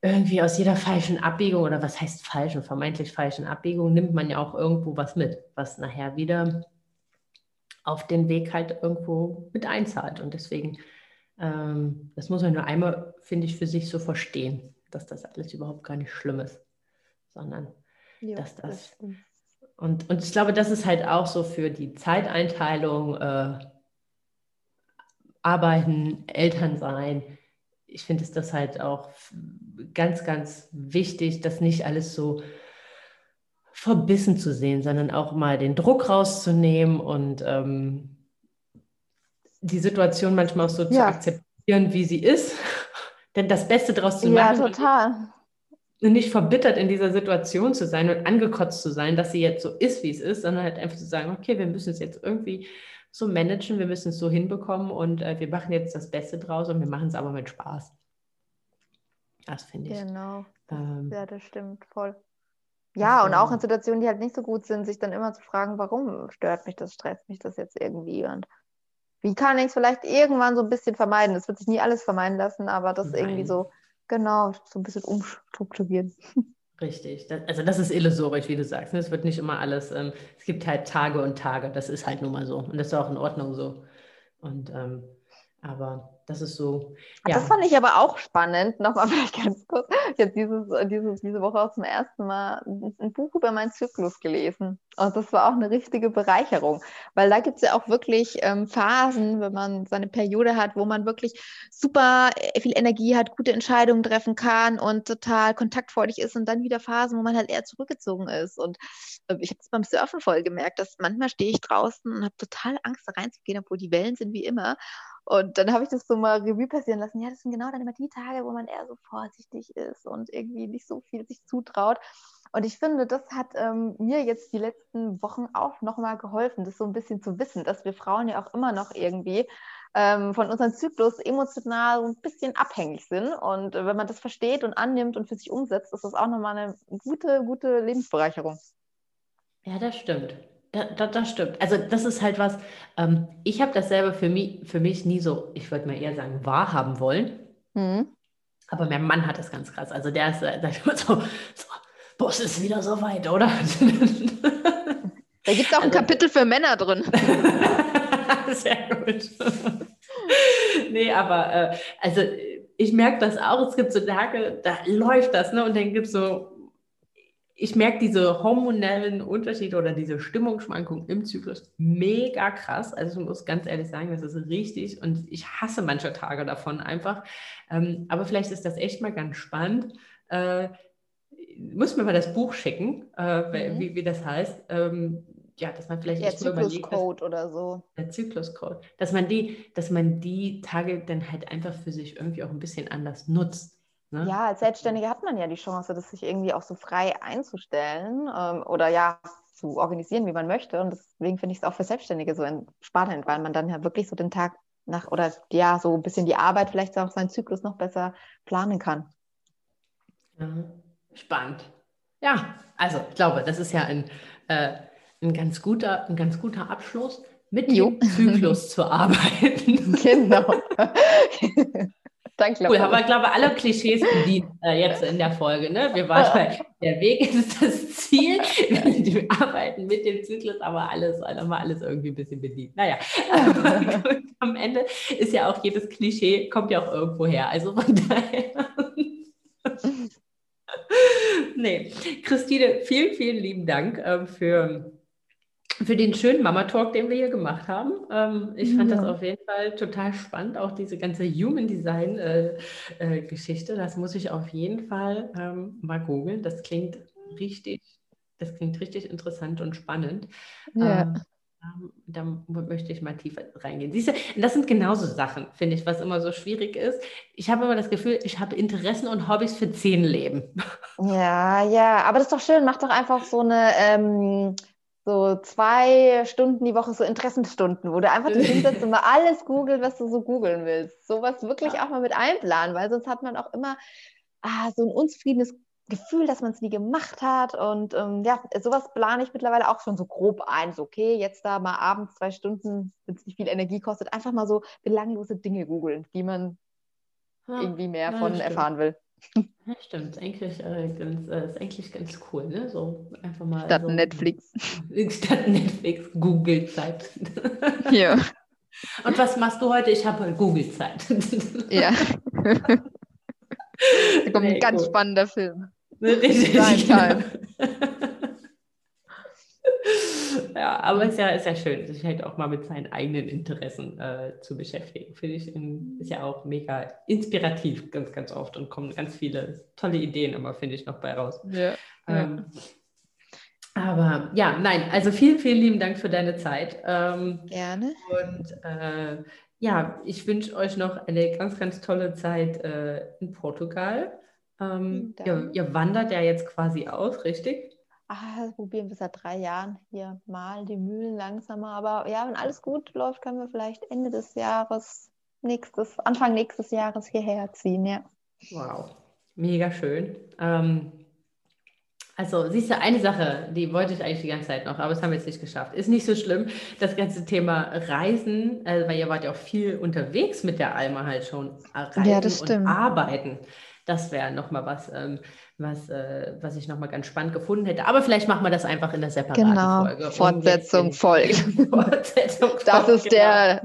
irgendwie aus jeder falschen Abbiegung oder was heißt falschen, vermeintlich falschen Abbiegung nimmt man ja auch irgendwo was mit, was nachher wieder auf den Weg halt irgendwo mit einzahlt. Und deswegen ähm, das muss man nur einmal, finde ich, für sich so verstehen, dass das alles überhaupt gar nicht schlimm ist, sondern ja, dass das. das und, und ich glaube, das ist halt auch so für die Zeiteinteilung, äh, Arbeiten, Elternsein. Ich finde es das halt auch ganz, ganz wichtig, das nicht alles so verbissen zu sehen, sondern auch mal den Druck rauszunehmen und ähm, die Situation manchmal auch so ja. zu akzeptieren, wie sie ist, denn das Beste daraus zu machen. Ja, total. Und nicht verbittert in dieser Situation zu sein und angekotzt zu sein, dass sie jetzt so ist, wie es ist, sondern halt einfach zu sagen, okay, wir müssen es jetzt irgendwie so managen, wir müssen es so hinbekommen und äh, wir machen jetzt das Beste draus und wir machen es aber mit Spaß. Das finde ich. Genau. Ähm, ja, das stimmt voll. Ja, und auch in Situationen, die halt nicht so gut sind, sich dann immer zu fragen, warum stört mich das, stresst mich das jetzt irgendwie und wie kann ich es vielleicht irgendwann so ein bisschen vermeiden? Das wird sich nie alles vermeiden lassen, aber das Nein. irgendwie so, genau, so ein bisschen umstrukturieren. Richtig. Das, also das ist illusorisch, wie du sagst. Ne? Es wird nicht immer alles, ähm, es gibt halt Tage und Tage. Das ist halt nun mal so. Und das ist auch in Ordnung so. Und ähm, aber das ist so. Ja. Das fand ich aber auch spannend. Nochmal vielleicht ganz kurz. Ich habe dieses, dieses, diese Woche auch zum ersten Mal ein Buch über meinen Zyklus gelesen. Und das war auch eine richtige Bereicherung. Weil da gibt es ja auch wirklich ähm, Phasen, wenn man seine Periode hat, wo man wirklich super äh, viel Energie hat, gute Entscheidungen treffen kann und total kontaktfreudig ist. Und dann wieder Phasen, wo man halt eher zurückgezogen ist. Und äh, ich habe es beim Surfen voll gemerkt, dass manchmal stehe ich draußen und habe total Angst, da reinzugehen, obwohl die Wellen sind wie immer. Und dann habe ich das so mal Revue passieren lassen. Ja, das sind genau dann immer die Tage, wo man eher so vorsichtig ist und irgendwie nicht so viel sich zutraut. Und ich finde, das hat ähm, mir jetzt die letzten Wochen auch nochmal geholfen, das so ein bisschen zu wissen, dass wir Frauen ja auch immer noch irgendwie ähm, von unserem Zyklus emotional so ein bisschen abhängig sind. Und wenn man das versteht und annimmt und für sich umsetzt, ist das auch nochmal eine gute, gute Lebensbereicherung. Ja, das stimmt. Da, da, das stimmt. Also das ist halt was, ähm, ich habe das selber für mich, für mich nie so, ich würde mal eher sagen, wahrhaben wollen. Mhm. Aber mein Mann hat das ganz krass. Also der ist, äh, sagt immer so, so boah, es ist wieder so weit, oder? Da gibt es auch ein also, Kapitel für Männer drin. Sehr gut. nee, aber äh, also ich merke das auch. Es gibt so Tage, da läuft das, ne? Und dann gibt es so ich merke diese hormonellen Unterschiede oder diese Stimmungsschwankungen im Zyklus mega krass. Also ich muss ganz ehrlich sagen, das ist richtig und ich hasse manche Tage davon einfach. Ähm, aber vielleicht ist das echt mal ganz spannend. Äh, muss mir mal das Buch schicken, äh, mhm. wie, wie das heißt. Ähm, ja, dass man vielleicht der Zykluscode oder so. Der Zykluscode, dass man die, dass man die Tage dann halt einfach für sich irgendwie auch ein bisschen anders nutzt. Ne? Ja, als Selbstständige hat man ja die Chance, das sich irgendwie auch so frei einzustellen ähm, oder ja zu organisieren, wie man möchte. Und deswegen finde ich es auch für Selbstständige so spannend, weil man dann ja wirklich so den Tag nach oder ja, so ein bisschen die Arbeit, vielleicht auch seinen Zyklus noch besser planen kann. Spannend. Ja, also ich glaube, das ist ja ein, äh, ein, ganz, guter, ein ganz guter Abschluss, mit dem Zyklus zu arbeiten. Genau. Danke. Cool, haben wir, glaube ich, alle Klischees bedient äh, jetzt in der Folge. Ne? Wir waren bei, der Weg ist das Ziel. Wir arbeiten mit dem Zyklus, aber alles, haben wir alles irgendwie ein bisschen bedient. Naja, gut, am Ende ist ja auch jedes Klischee, kommt ja auch irgendwo her. Also von daher. nee, Christine, vielen, vielen lieben Dank äh, für für den schönen Mama-Talk, den wir hier gemacht haben. Ähm, ich fand ja. das auf jeden Fall total spannend, auch diese ganze Human Design-Geschichte. Äh, äh, das muss ich auf jeden Fall ähm, mal googeln. Das klingt richtig, das klingt richtig interessant und spannend. Ja. Ähm, da möchte ich mal tiefer reingehen. Siehst du, das sind genauso Sachen, finde ich, was immer so schwierig ist. Ich habe immer das Gefühl, ich habe Interessen und Hobbys für zehn Leben. Ja, ja, aber das ist doch schön. Mach doch einfach so eine ähm, so zwei Stunden die Woche, so Interessenstunden, wo du einfach dich hinsetzt und mal alles googeln, was du so googeln willst. Sowas wirklich ja. auch mal mit einplanen, weil sonst hat man auch immer ah, so ein unzufriedenes Gefühl, dass man es nie gemacht hat. Und ähm, ja, sowas plane ich mittlerweile auch schon so grob ein. So, okay, jetzt da mal abends zwei Stunden, wenn es nicht viel Energie kostet, einfach mal so belanglose Dinge googeln, die man ja, irgendwie mehr ja, von erfahren will. Ja, stimmt, eigentlich, äh, ganz, äh, ist eigentlich ganz cool, ne? So einfach mal. Statt so, Netflix. Statt Netflix, Google-Zeit. Ja. Und was machst du heute? Ich habe Google-Zeit. Ja. da kommt nee, ein ganz cool. spannender Film. Richtig. Ja. Ja, aber es ist ja, ist ja schön, sich halt auch mal mit seinen eigenen Interessen äh, zu beschäftigen. Finde ich, ist ja auch mega inspirativ ganz, ganz oft und kommen ganz viele tolle Ideen immer, finde ich, noch bei raus. Ja. Ähm, ja. Aber ja, nein, also vielen, vielen lieben Dank für deine Zeit. Ähm, Gerne. Und äh, ja, ich wünsche euch noch eine ganz, ganz tolle Zeit äh, in Portugal. Ähm, ihr, ihr, wandert ja jetzt quasi aus, richtig? Ah, probieren wir seit drei Jahren hier mal die Mühlen langsamer. Aber ja, wenn alles gut läuft, können wir vielleicht Ende des Jahres, nächstes, Anfang nächstes Jahres hierher ziehen, ja. Wow, mega schön. Ähm, also, siehst du, eine Sache, die wollte ich eigentlich die ganze Zeit noch, aber das haben wir jetzt nicht geschafft. Ist nicht so schlimm. Das ganze Thema Reisen, äh, weil ihr wart ja auch viel unterwegs mit der Alma halt schon. Äh, Reisen ja, das stimmt. und Arbeiten. Das wäre nochmal was, ähm, was, äh, was ich nochmal ganz spannend gefunden hätte. Aber vielleicht machen wir das einfach in der separaten genau. Folge. Fortsetzung folgt. Fortsetzung das folgt, ist genau. der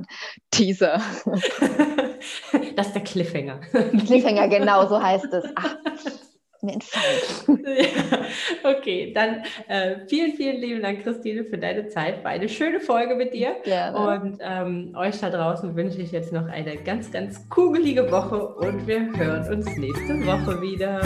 Teaser. das ist der Cliffhanger. Cliffhanger, genau, so heißt es. Ach mir entfallen. Ja, okay, dann äh, vielen, vielen lieben Dank, Christine, für deine Zeit. War eine schöne Folge mit dir. Gerne. Und ähm, euch da draußen wünsche ich jetzt noch eine ganz, ganz kugelige Woche und wir hören uns nächste Woche wieder.